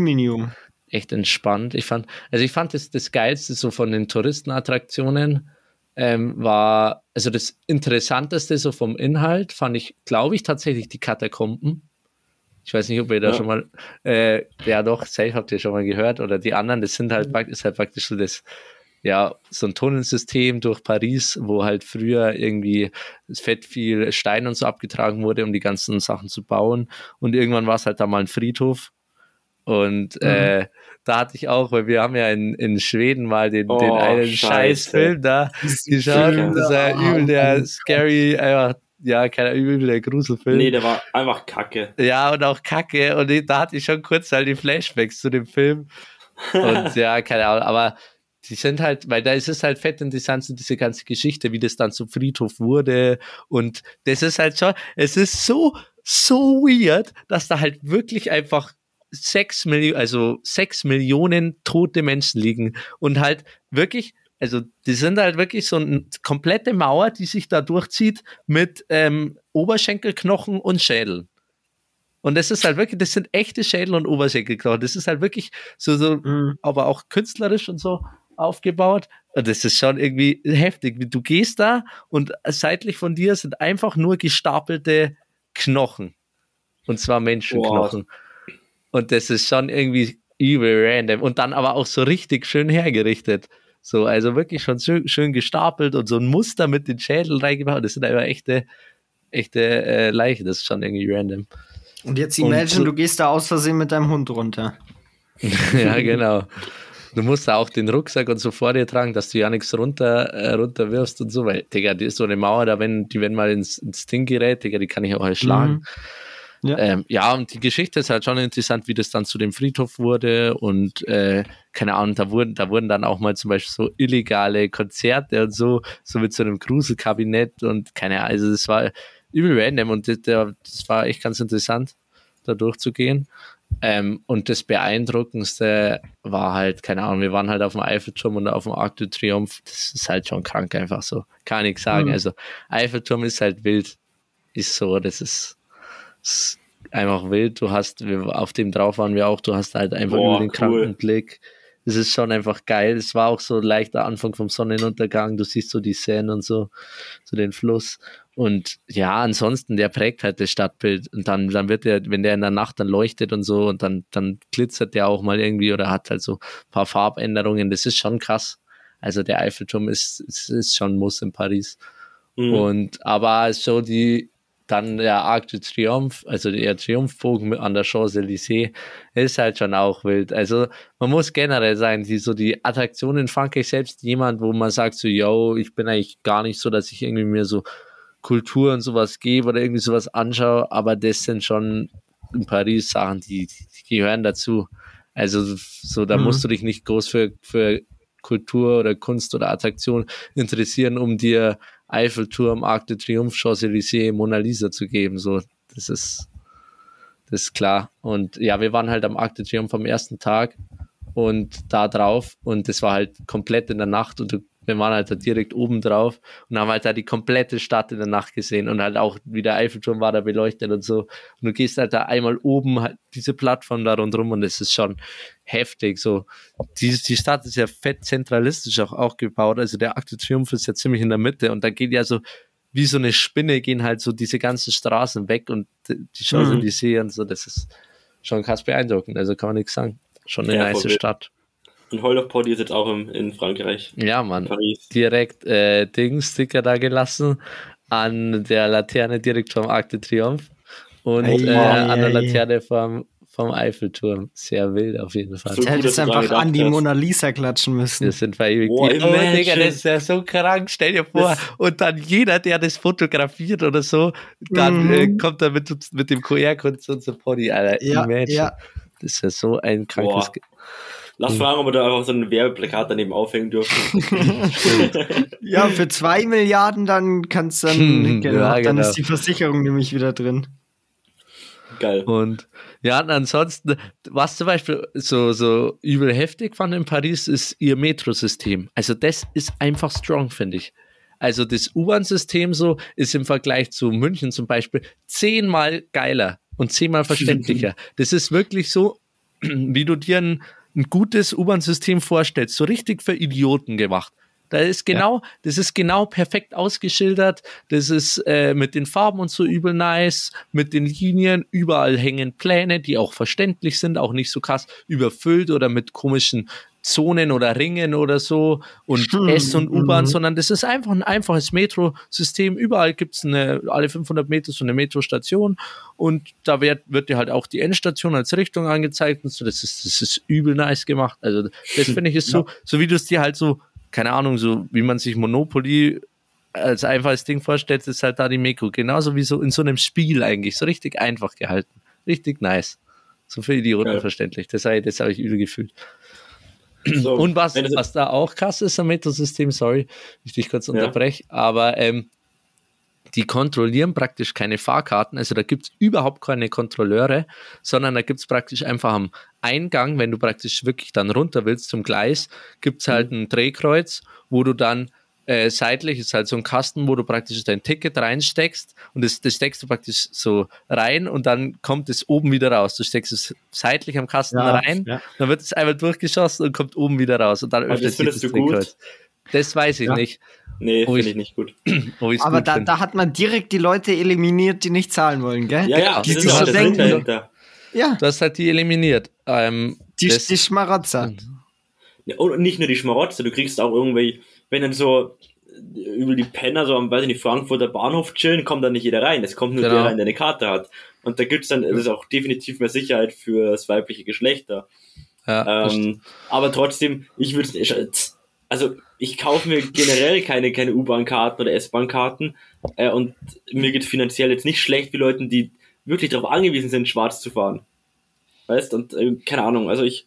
echt entspannt. Ich fand, also ich fand das, das Geilste so von den Touristenattraktionen ähm, war, also das Interessanteste so vom Inhalt fand ich, glaube ich, tatsächlich die Katakomben. Ich weiß nicht, ob ihr da ja. schon mal, äh, ja doch, safe habt ihr schon mal gehört oder die anderen, das sind halt, ist halt praktisch so das, ja, so ein Tunnelsystem durch Paris, wo halt früher irgendwie fett viel Stein und so abgetragen wurde, um die ganzen Sachen zu bauen. Und irgendwann war es halt da mal ein Friedhof. Und mhm. äh, da hatte ich auch, weil wir haben ja in, in Schweden mal den, oh, den einen Scheißfilm da geschaut. Das war ja übel der scary, einfach, ja, keiner übel der Gruselfilm. Nee, der war einfach kacke. Ja, und auch kacke. Und da hatte ich schon kurz halt die Flashbacks zu dem Film. Und ja, keine Ahnung, aber die sind halt, weil da ist es halt fett interessant, so diese ganze Geschichte, wie das dann zum Friedhof wurde. Und das ist halt schon, es ist so, so weird, dass da halt wirklich einfach sechs Millionen, also sechs Millionen tote Menschen liegen und halt wirklich, also die sind halt wirklich so eine komplette Mauer, die sich da durchzieht mit ähm, Oberschenkelknochen und Schädel. Und das ist halt wirklich, das sind echte Schädel und Oberschenkelknochen. Das ist halt wirklich so, so, mhm. aber auch künstlerisch und so aufgebaut. Und das ist schon irgendwie heftig. Du gehst da und seitlich von dir sind einfach nur gestapelte Knochen. Und zwar Menschenknochen. Wow. Und das ist schon irgendwie übel random. Und dann aber auch so richtig schön hergerichtet. So, also wirklich schon schön, schön gestapelt und so ein Muster mit den Schädeln reingebaut. Das sind aber echte, echte äh, Leichen. Das ist schon irgendwie random. Und jetzt imagine, so, du gehst da aus Versehen mit deinem Hund runter. ja, genau. Du musst da auch den Rucksack und so vor dir tragen, dass du ja nichts runter, äh, runter wirfst und so, weil, Digga, die ist so eine Mauer, da wenn, die wenn mal ins, ins Ding gerät, Digga, die kann ich auch erschlagen. Mhm. Ja. Ähm, ja, und die Geschichte ist halt schon interessant, wie das dann zu dem Friedhof wurde und äh, keine Ahnung, da wurden, da wurden dann auch mal zum Beispiel so illegale Konzerte und so, so mit so einem Gruselkabinett und keine Ahnung, also das war übel random und das, das war echt ganz interessant, da durchzugehen. Ähm, und das Beeindruckendste war halt, keine Ahnung, wir waren halt auf dem Eiffelturm und auf dem Arc de Triomphe. Das ist halt schon krank, einfach so. Kann ich sagen. Mhm. Also, Eiffelturm ist halt wild. Ist so, das ist, ist einfach wild. Du hast, auf dem drauf waren wir auch, du hast halt einfach Boah, über den kranken Blick. Es ist schon einfach geil. Es war auch so leichter Anfang vom Sonnenuntergang. Du siehst so die Seine und so, so den Fluss. Und ja, ansonsten, der prägt halt das Stadtbild. Und dann, dann wird der, wenn der in der Nacht dann leuchtet und so, und dann, dann glitzert der auch mal irgendwie oder hat halt so ein paar Farbänderungen. Das ist schon krass. Also der Eiffelturm ist, ist, ist schon Muss in Paris. Mhm. Und aber so die, dann der Arc de Triomphe, also der Triumphbogen an der Champs-Élysées, ist halt schon auch wild. Also man muss generell sagen, die, so die Attraktionen Frankreich selbst jemand, wo man sagt so, yo, ich bin eigentlich gar nicht so, dass ich irgendwie mir so Kultur und sowas gebe oder irgendwie sowas anschaue, aber das sind schon in Paris Sachen, die, die gehören dazu. Also so, da mhm. musst du dich nicht groß für, für Kultur oder Kunst oder Attraktion interessieren, um dir Eiffelturm, Arc de Triomphe, Champs-Élysées, Mona Lisa zu geben. So, das ist, das ist klar. Und ja, wir waren halt am Arc de Triomphe am ersten Tag und da drauf und das war halt komplett in der Nacht und du wir waren halt da direkt oben drauf und haben halt da die komplette Stadt in der Nacht gesehen und halt auch wie der Eiffelturm war da beleuchtet und so. Und du gehst halt da einmal oben halt diese Plattform da rundherum und es ist schon heftig. So, die, die Stadt ist ja fett zentralistisch auch, auch gebaut. Also der Akte Triumph ist ja ziemlich in der Mitte und da geht ja so wie so eine Spinne gehen halt so diese ganzen Straßen weg und die Chancen, mhm. die sehen und so. Das ist schon krass beeindruckend. Also kann man nichts sagen. Schon eine ja, nice Stadt. Und Hall of Party ist jetzt auch im, in Frankreich. Ja, Mann. Paris. Direkt äh, Dings-Sticker da gelassen an der Laterne direkt vom Arc de Triomphe. und Ei, äh, ei, an der. Laterne vom, vom Eiffelturm. Sehr wild auf jeden Fall. So- Du hättest einfach an die. Mona Lisa klatschen müssen. Wir sind Boah, oh. Digga, das ist ja so krank. Stell dir vor, Das- und dann jeder, der das fotografiert oder so, dann Mhm. äh, kommt er mit, mit dem QR-Code zu unserem Pony, Alter. Ja, Imagine. ja. Das ist ja so ein krankes. Boah. Lass fragen, ob wir da einfach so ein Werbeplakat daneben aufhängen dürfen. Ja, für zwei Milliarden dann kannst dann, Hm, genau, ja, dann genau. ist die Versicherung nämlich wieder drin. Geil. Und ja, und ansonsten, was zum Beispiel so, so übel heftig fand in Paris, ist ihr Metrosystem. Also das ist einfach strong, finde ich. Also das U-Bahn-System so ist im Vergleich zu München zum Beispiel zehnmal geiler und zehnmal verständlicher. das ist wirklich so, wie du dir ein, ein gutes U-Bahn-System vorstellst, so richtig für Idioten gemacht. Da ist genau, das ist genau perfekt ausgeschildert. Das ist äh, mit den Farben und so übel nice, mit den Linien, überall hängen Pläne, die auch verständlich sind, auch nicht so krass überfüllt oder mit komischen Zonen oder Ringen oder so und Hm, S- und U-Bahn, mhm. sondern das ist einfach ein einfaches Metrosystem. Überall gibt es eine, alle 500 Meter so eine Metrostation und da wird, wird dir halt auch die Endstation als Richtung angezeigt und so. Das ist, das ist übel nice gemacht. Also, das finde ich ist so, so wie du es dir halt so, keine Ahnung, so wie man sich Monopoly als einfaches Ding vorstellt, ist halt da die Metro. Genauso wie so in so einem Spiel eigentlich. So richtig einfach gehalten. Richtig nice. So für Idioten Geil. verständlich. Das habe das hab ich übel gefühlt. So, Und was, was da auch krass ist am Metrosystem, sorry, ich dich kurz Ja. unterbreche, aber ähm, die kontrollieren praktisch keine Fahrkarten, also da gibt es überhaupt keine Kontrolleure, sondern da gibt es praktisch einfach am Eingang, wenn du praktisch wirklich dann runter willst zum Gleis, gibt es halt ein Drehkreuz, wo du dann äh, seitlich ist halt so ein Kasten, wo du praktisch dein Ticket reinsteckst und das, das steckst du praktisch so rein und dann kommt es oben wieder raus. Du steckst es seitlich am Kasten Ja, rein, ja. dann wird es einmal durchgeschossen und kommt oben wieder raus und dann öffnet das sich das findest du gut? Drehkreuz. Das weiß ich Ja. nicht. Nee, finde ich- ich nicht gut. Aber gut da, find. da hat man direkt die Leute eliminiert, die nicht zahlen wollen, gell? Ja, ja, Die das sich ist so Sinn denken. dahinter. Ja, Du hast halt die eliminiert. Ähm, die, das, die Schmarotzer. Ja, und nicht nur die Schmarotze, du kriegst auch irgendwie, wenn dann so über die Penner so am, weiß ich nicht, Frankfurter Bahnhof chillen, kommt dann nicht jeder rein. Es kommt nur Genau. der rein, der eine Karte hat. Und da gibt's dann, das ist auch definitiv mehr Sicherheit für das weibliche Geschlechter. ja, Ähm, aber trotzdem, ich würde es, also ich kaufe mir generell keine, keine U-Bahn-Karten oder S-Bahn-Karten äh, und mir geht finanziell jetzt nicht schlecht wie Leuten, die wirklich darauf angewiesen sind, schwarz zu fahren. Weißt und äh, keine Ahnung, also ich,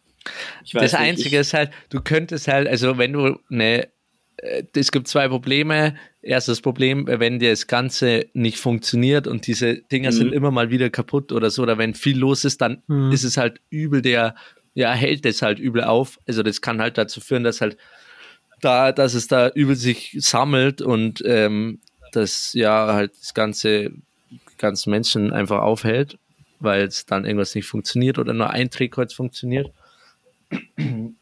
ich weiß das nicht, Einzige ich, ist halt, du könntest halt, also wenn du eine, äh, es gibt zwei Probleme. Erstes Problem, äh, wenn das Ganze nicht funktioniert und diese Dinger Mhm. sind immer mal wieder kaputt oder so, oder wenn viel los ist, dann Mhm. ist es halt übel der, ja, hält das halt übel auf. Also das kann halt dazu führen, dass halt da, dass es da übel sich sammelt und ähm, das ja halt das ganze, ganzen Menschen einfach aufhält, weil es dann irgendwas nicht funktioniert oder nur ein Drehkreuz funktioniert.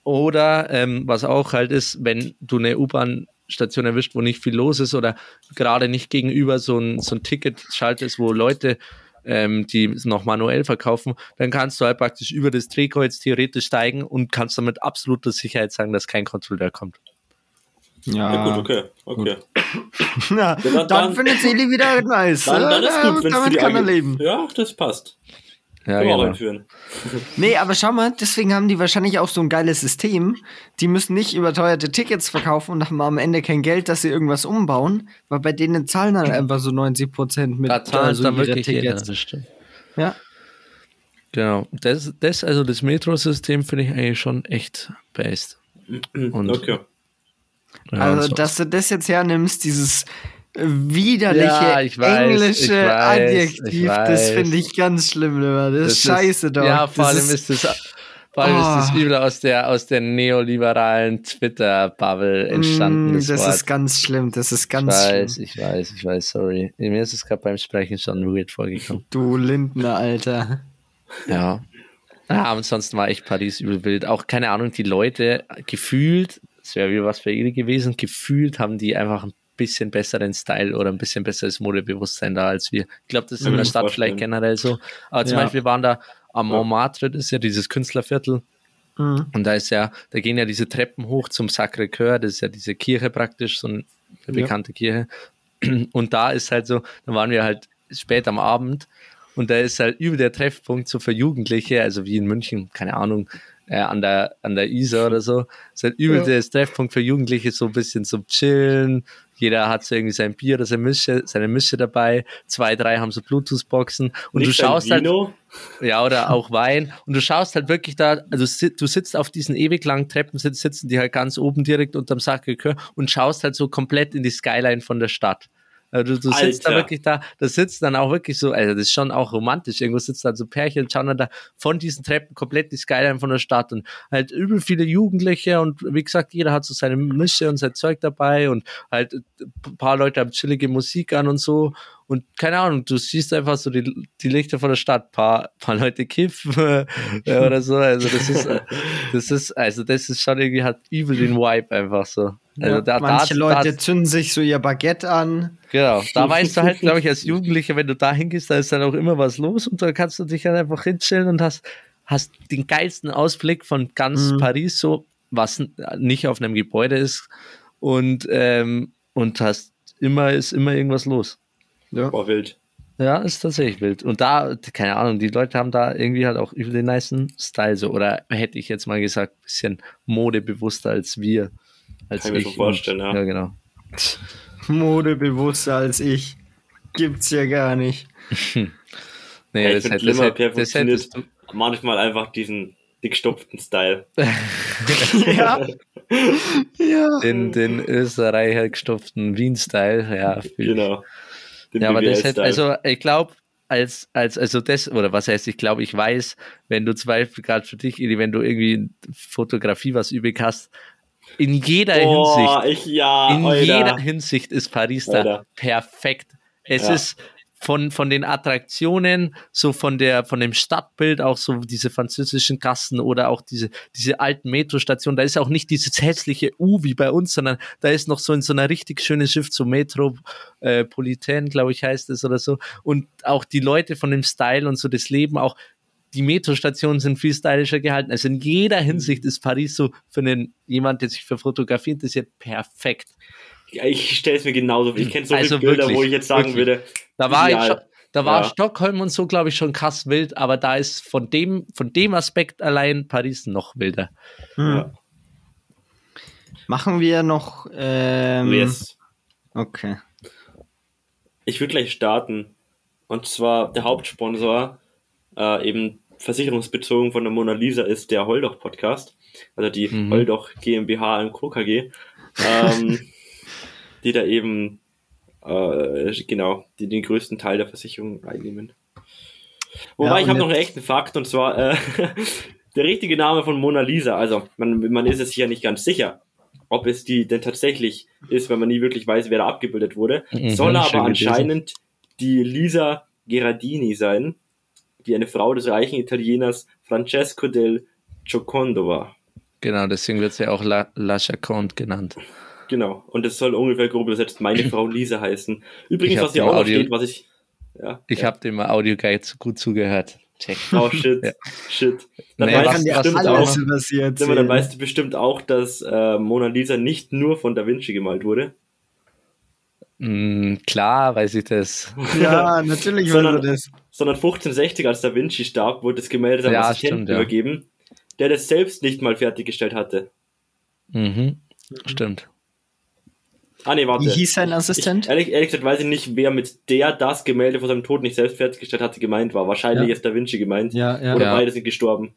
Oder ähm, was auch halt ist, wenn du eine U-Bahn-Station erwischt, wo nicht viel los ist oder gerade nicht gegenüber so ein, so ein Ticket schaltest, wo Leute ähm, die es noch manuell verkaufen, dann kannst du halt praktisch über das Drehkreuz theoretisch steigen und kannst damit absoluter Sicherheit sagen, dass kein Kontrolleur kommt. ja gut, okay, okay. Na, dann- dann, dann- findet Eli wieder nice. Dann, dann ist gut, wenn Damit kann er leben. Ja, das passt. Ja, auch genau. einführen. Nee, aber schau mal, deswegen haben die wahrscheinlich auch so ein geiles System. Die müssen nicht überteuerte Tickets verkaufen und haben am Ende kein Geld, dass sie irgendwas umbauen, weil bei denen zahlen dann einfach so 90 Prozent mit Da zahlt also dann ihre wirklich jeder, Tickets. das stimmt. Ja. Genau. Das, das, also das Metro-System finde ich eigentlich schon echt based. Und- okay. Ja, Also, dass du das jetzt hernimmst, dieses widerliche Ja, ich weiß, englische ich weiß, Adjektiv, ich das finde ich ganz schlimm, immer. Das, ist scheiße doch. Ja, vor das allem ist das, vor allem ist das Oh. übel aus der, aus der neoliberalen Twitter-Bubble entstanden. Mm, das das ist ganz schlimm, das ist ich ganz weiß, schlimm. ich weiß, ich weiß, sorry. Mir ist es gerade beim Sprechen schon weird vorgekommen. Du Lindner, Alter. Ja. Ja, ansonsten war echt Paris übel wild. Auch keine Ahnung, die Leute gefühlt, das wäre wieder was für ihre gewesen, gefühlt haben die einfach ein bisschen besseren Style oder ein bisschen besseres Modebewusstsein da als wir. Ich glaube, das ist in Kann der Stadt vorstellen. vielleicht generell so. Aber zum Ja. Beispiel waren da am Ja. Montmartre, das ist ja dieses Künstlerviertel, Mhm. und da ist ja, da gehen ja diese Treppen hoch zum Sacré-Cœur, das ist ja diese Kirche praktisch, so eine Ja. bekannte Kirche. Und da ist halt so, da waren wir halt spät am Abend und da ist halt übel der Treffpunkt so für Jugendliche, also wie in München, keine Ahnung, äh, an, der, an der Isar oder so. Ist halt übel ja. der Treffpunkt für Jugendliche, so ein bisschen zum Chillen. Jeder hat so irgendwie sein Bier oder seine Mische, seine Mische dabei. Zwei, drei haben so Bluetooth-Boxen. Und Nicht du schaust halt. Ja, oder auch Wein. Und du schaust halt wirklich da, also du sitzt auf diesen ewig langen Treppen, sitzen die halt ganz oben direkt unterm Sacré-Cœur und schaust halt so komplett in die Skyline von der Stadt. Also du, du sitzt da wirklich da, das sitzt dann auch wirklich so, also das ist schon auch romantisch. Irgendwo sitzt dann so Pärchen, schauen dann da von diesen Treppen komplett die Skyline von der Stadt und halt übel viele Jugendliche und wie gesagt, jeder hat so seine Mische und sein Zeug dabei und halt ein paar Leute haben chillige Musik an und so und keine Ahnung, du siehst einfach so die, die Lichter von der Stadt, paar, paar Leute kiffen äh, oder so. Also das ist, das ist, also das ist schon irgendwie hat übel den Vibe einfach so. Also ja, da, manche da, Leute da, zünden sich so ihr Baguette an. Genau, da weißt du halt, glaube ich, als Jugendlicher, wenn du da hingehst, da ist dann auch immer was los und da kannst du dich dann einfach hinstellen und hast, hast den geilsten Ausblick von ganz mhm. Paris, so was nicht auf einem Gebäude ist und, ähm, und hast immer, ist immer irgendwas los. Ja. War wild. Ja, ist tatsächlich wild. Und da, keine Ahnung, die Leute haben da irgendwie halt auch über den niceen Style so. Oder hätte ich jetzt mal gesagt, bisschen modebewusster als wir. Als Kann ich mir so vorstellen, und, ja. Ja, genau. Modebewusster als ich. Gibt's ja gar nicht. nee, hätte, das, hätte, das hättest du manchmal einfach diesen dickstopften Style. ja. ja. Den, den Österreicher gestopften Wien-Style, ja. Genau ja, aber das hätte, also ich glaube, als, als, also das, oder was heißt, ich glaube, ich weiß, wenn du Zweifel gerade für dich, wenn du irgendwie Fotografie was übrig hast, in jeder Boah, Hinsicht, ich, ja, in Alter. jeder Hinsicht ist Paris da Alter. perfekt. Es ja. ist von, von den Attraktionen, so von der, von dem Stadtbild, auch so diese französischen Gassen oder auch diese, diese alten Metrostationen. Da ist auch nicht dieses hässliche U wie bei uns, sondern da ist noch so in so einer richtig schönen Schiff, so Metropolitan, glaube ich, heißt es oder so. Und auch die Leute von dem Style und so das Leben auch, die Metrostationen sind viel stylischer gehalten. Also in jeder Hinsicht ist Paris so für einen, jemand, der sich für Fotografie interessiert, perfekt. Ja, ich stelle es mir genauso vor. Ich kenne so also Bilder, wirklich, wo ich jetzt sagen wirklich. würde, da war ich schon, da war ja. Stockholm und so, glaube ich, schon krass wild, aber da ist von dem, von dem Aspekt allein Paris noch wilder. Hm. Ja. Machen wir noch. Ähm, yes. Okay. Ich würde gleich starten. Und zwar der Hauptsponsor, äh, eben versicherungsbezogen von der Mona Lisa, ist der Holdoch Podcast. Also die mhm. Holdoch GmbH im KG. Ähm, die da eben äh, genau, die den größten Teil der Versicherung einnehmen. Wobei, ja, ich habe noch einen echten Fakt, und zwar äh, der richtige Name von Mona Lisa. Also, man, man ist es sich ja nicht ganz sicher, ob es die denn tatsächlich ist, wenn man nie wirklich weiß, wer da abgebildet wurde. Mhm, Soll aber anscheinend die Lisa Gerardini sein, die eine Frau des reichen Italieners Francesco del Giocondo war. Genau, deswegen wird sie auch La, La Chaconde genannt. Genau. Und es soll ungefähr grob übersetzt meine Frau Lisa heißen. Übrigens, was hier auch noch steht, was ich. Ja, ich ja. habe dem Audioguide gut zugehört. Check. Oh shit, ja. shit. Dann, nee, weißt was, du was auch, dann weißt du bestimmt auch, dass äh, Mona Lisa nicht nur von Da Vinci gemalt wurde. Mm, klar weiß ich das. Ja, natürlich sondern, das. Sondern 1560, als Da Vinci starb, wurde das Gemälde seinem ja, Assistenten ja. übergeben, der das selbst nicht mal fertiggestellt hatte. Mhm, stimmt. Ah, nee, warte. Wie hieß sein Assistent? Ich, ehrlich, ehrlich gesagt weiß ich nicht, wer mit der das Gemälde vor seinem Tod nicht selbst fertiggestellt hatte, gemeint war. Wahrscheinlich ja. ist Da Vinci gemeint. Ja, ja. Oder ja. beide sind gestorben.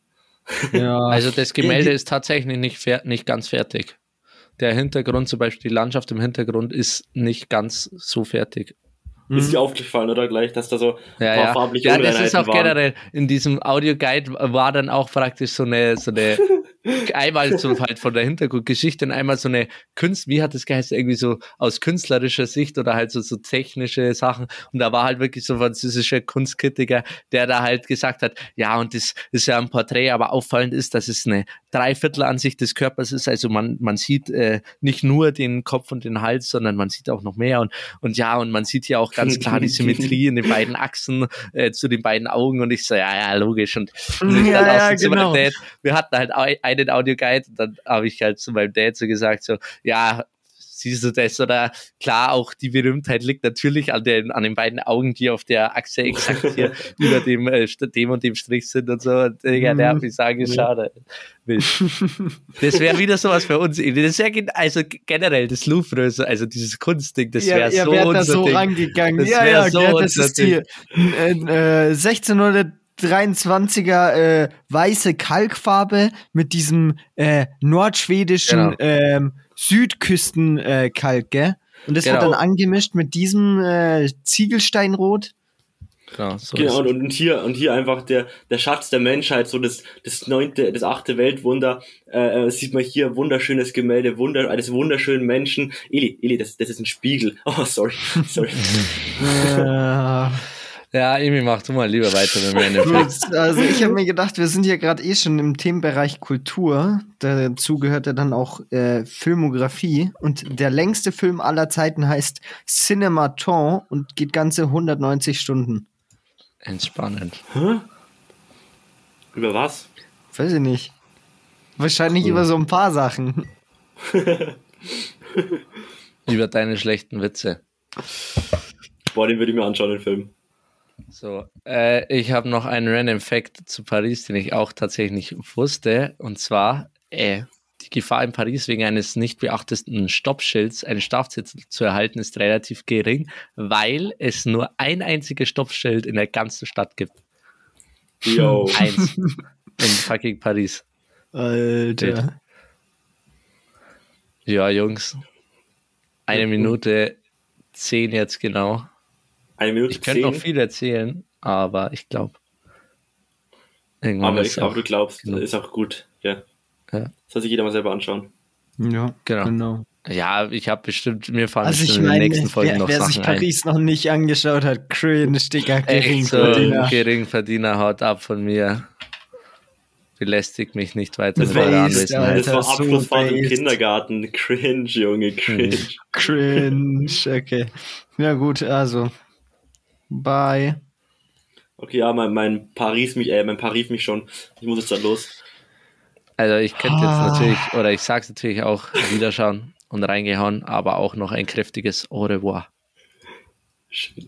Ja. Also das Gemälde ist tatsächlich nicht, nicht ganz fertig. Der Hintergrund, zum Beispiel die Landschaft im Hintergrund, ist nicht ganz so fertig. Ist dir aufgefallen, oder gleich, dass da so ja, ein paar ja. farbliche Ja, das ist auch waren. generell. In diesem Audioguide war dann auch praktisch so eine, so eine einmal so halt von der Hintergrundgeschichte und einmal so eine Kunst, wie hat das geheißen, irgendwie so aus künstlerischer Sicht oder halt so, so technische Sachen. Und da war halt wirklich so ein französischer Kunstkritiker, der da halt gesagt hat, ja, und das ist ja ein Porträt, aber auffallend ist, dass es eine Dreiviertelansicht des Körpers ist. Also man, man sieht äh, nicht nur den Kopf und den Hals, sondern man sieht auch noch mehr. Und, und ja, und man sieht hier auch ganz klar die Symmetrie in den beiden Achsen äh, zu den beiden Augen. Und ich so, ja, ja, logisch. Und, und ja, ja, genau. Dad, wir hatten halt einen Audioguide und dann habe ich halt zu meinem Dad so gesagt, so, ja, siehst du das? Oder klar, auch die Berühmtheit liegt natürlich an den, an den beiden Augen, die auf der Achse exakt hier über dem, äh, dem und dem Strich sind und so. Und, Digga, der hat mich so angeschaut. Das wäre wieder sowas für uns. Das wäre also generell das Louvre, also dieses Kunstding, das wäre ja, so ihr unser da so Ding. rangegangen. Das ja, wär ja, so ja, das ist die äh, äh, 1623er äh, weiße Kalkfarbe mit diesem äh, nordschwedischen Genau. ähm, Südküstenkalk, äh, Kalk, gell? Und das wird Genau. dann angemischt mit diesem äh, Ziegelsteinrot. Genau, so Genau, und, und hier und hier einfach der, der Schatz der Menschheit, so das, das neunte, das achte Weltwunder, äh, äh, sieht man hier wunderschönes Gemälde, wunder, eines wunderschönen Menschen. Eli, Eli, das, das ist ein Spiegel. Oh, sorry, sorry. Ja, Emi, mach du mal lieber weiter mit Effekt. Gut, also ich habe mir gedacht, wir sind ja gerade eh schon im Themenbereich Kultur. Dazu gehört ja dann auch äh, Filmografie. Und der längste Film aller Zeiten heißt Cinematon und geht ganze 190 Stunden. Entspannend. Hä? Über was? Weiß ich nicht. Wahrscheinlich über so ein paar Sachen. Über deine schlechten Witze. Boah, den würde ich mir anschauen, den Film. So, äh, ich habe noch einen Random Fact zu Paris, den ich auch tatsächlich nicht wusste. Und zwar, äh, die Gefahr in Paris wegen eines nicht beachteten Stoppschilds einen Strafzettel zu erhalten, ist relativ gering, weil es nur ein einziges Stoppschild in der ganzen Stadt gibt. Yo. Eins. in fucking Paris. Alter. Ja, Jungs. Eine Minute zehn jetzt genau. Eine Minute Ich könnte noch viel erzählen, aber ich glaube. Aber, ich, aber auch, du glaubst, genug. ist auch gut. Ja. Ja. Das soll sich jeder mal selber anschauen. Ja, Genau. genau. Ja, ich habe bestimmt, mir fallen Also ich bestimmt in meine, den nächsten Folgen wer, noch wer Sachen sich Paris noch nicht angeschaut hat, cringe, Digga, ein. Echt so, Geringverdiener. Geringverdiener haut ab von mir. Belästigt mich nicht weiter Mit mit eurer Based, Anwesenheit. Das war so Abschlussfahrt im based. Kindergarten. Cringe, Junge, cringe. Cringe, okay. Ja gut, also. Bye. Okay, ja, mein, mein Paris mich, äh, mein Paris mich schon. Ich muss jetzt dann los. Also ich könnte jetzt Ah. natürlich, oder ich sag's natürlich auch, wieder schauen und reingehauen, aber auch noch ein kräftiges Au revoir. Schön.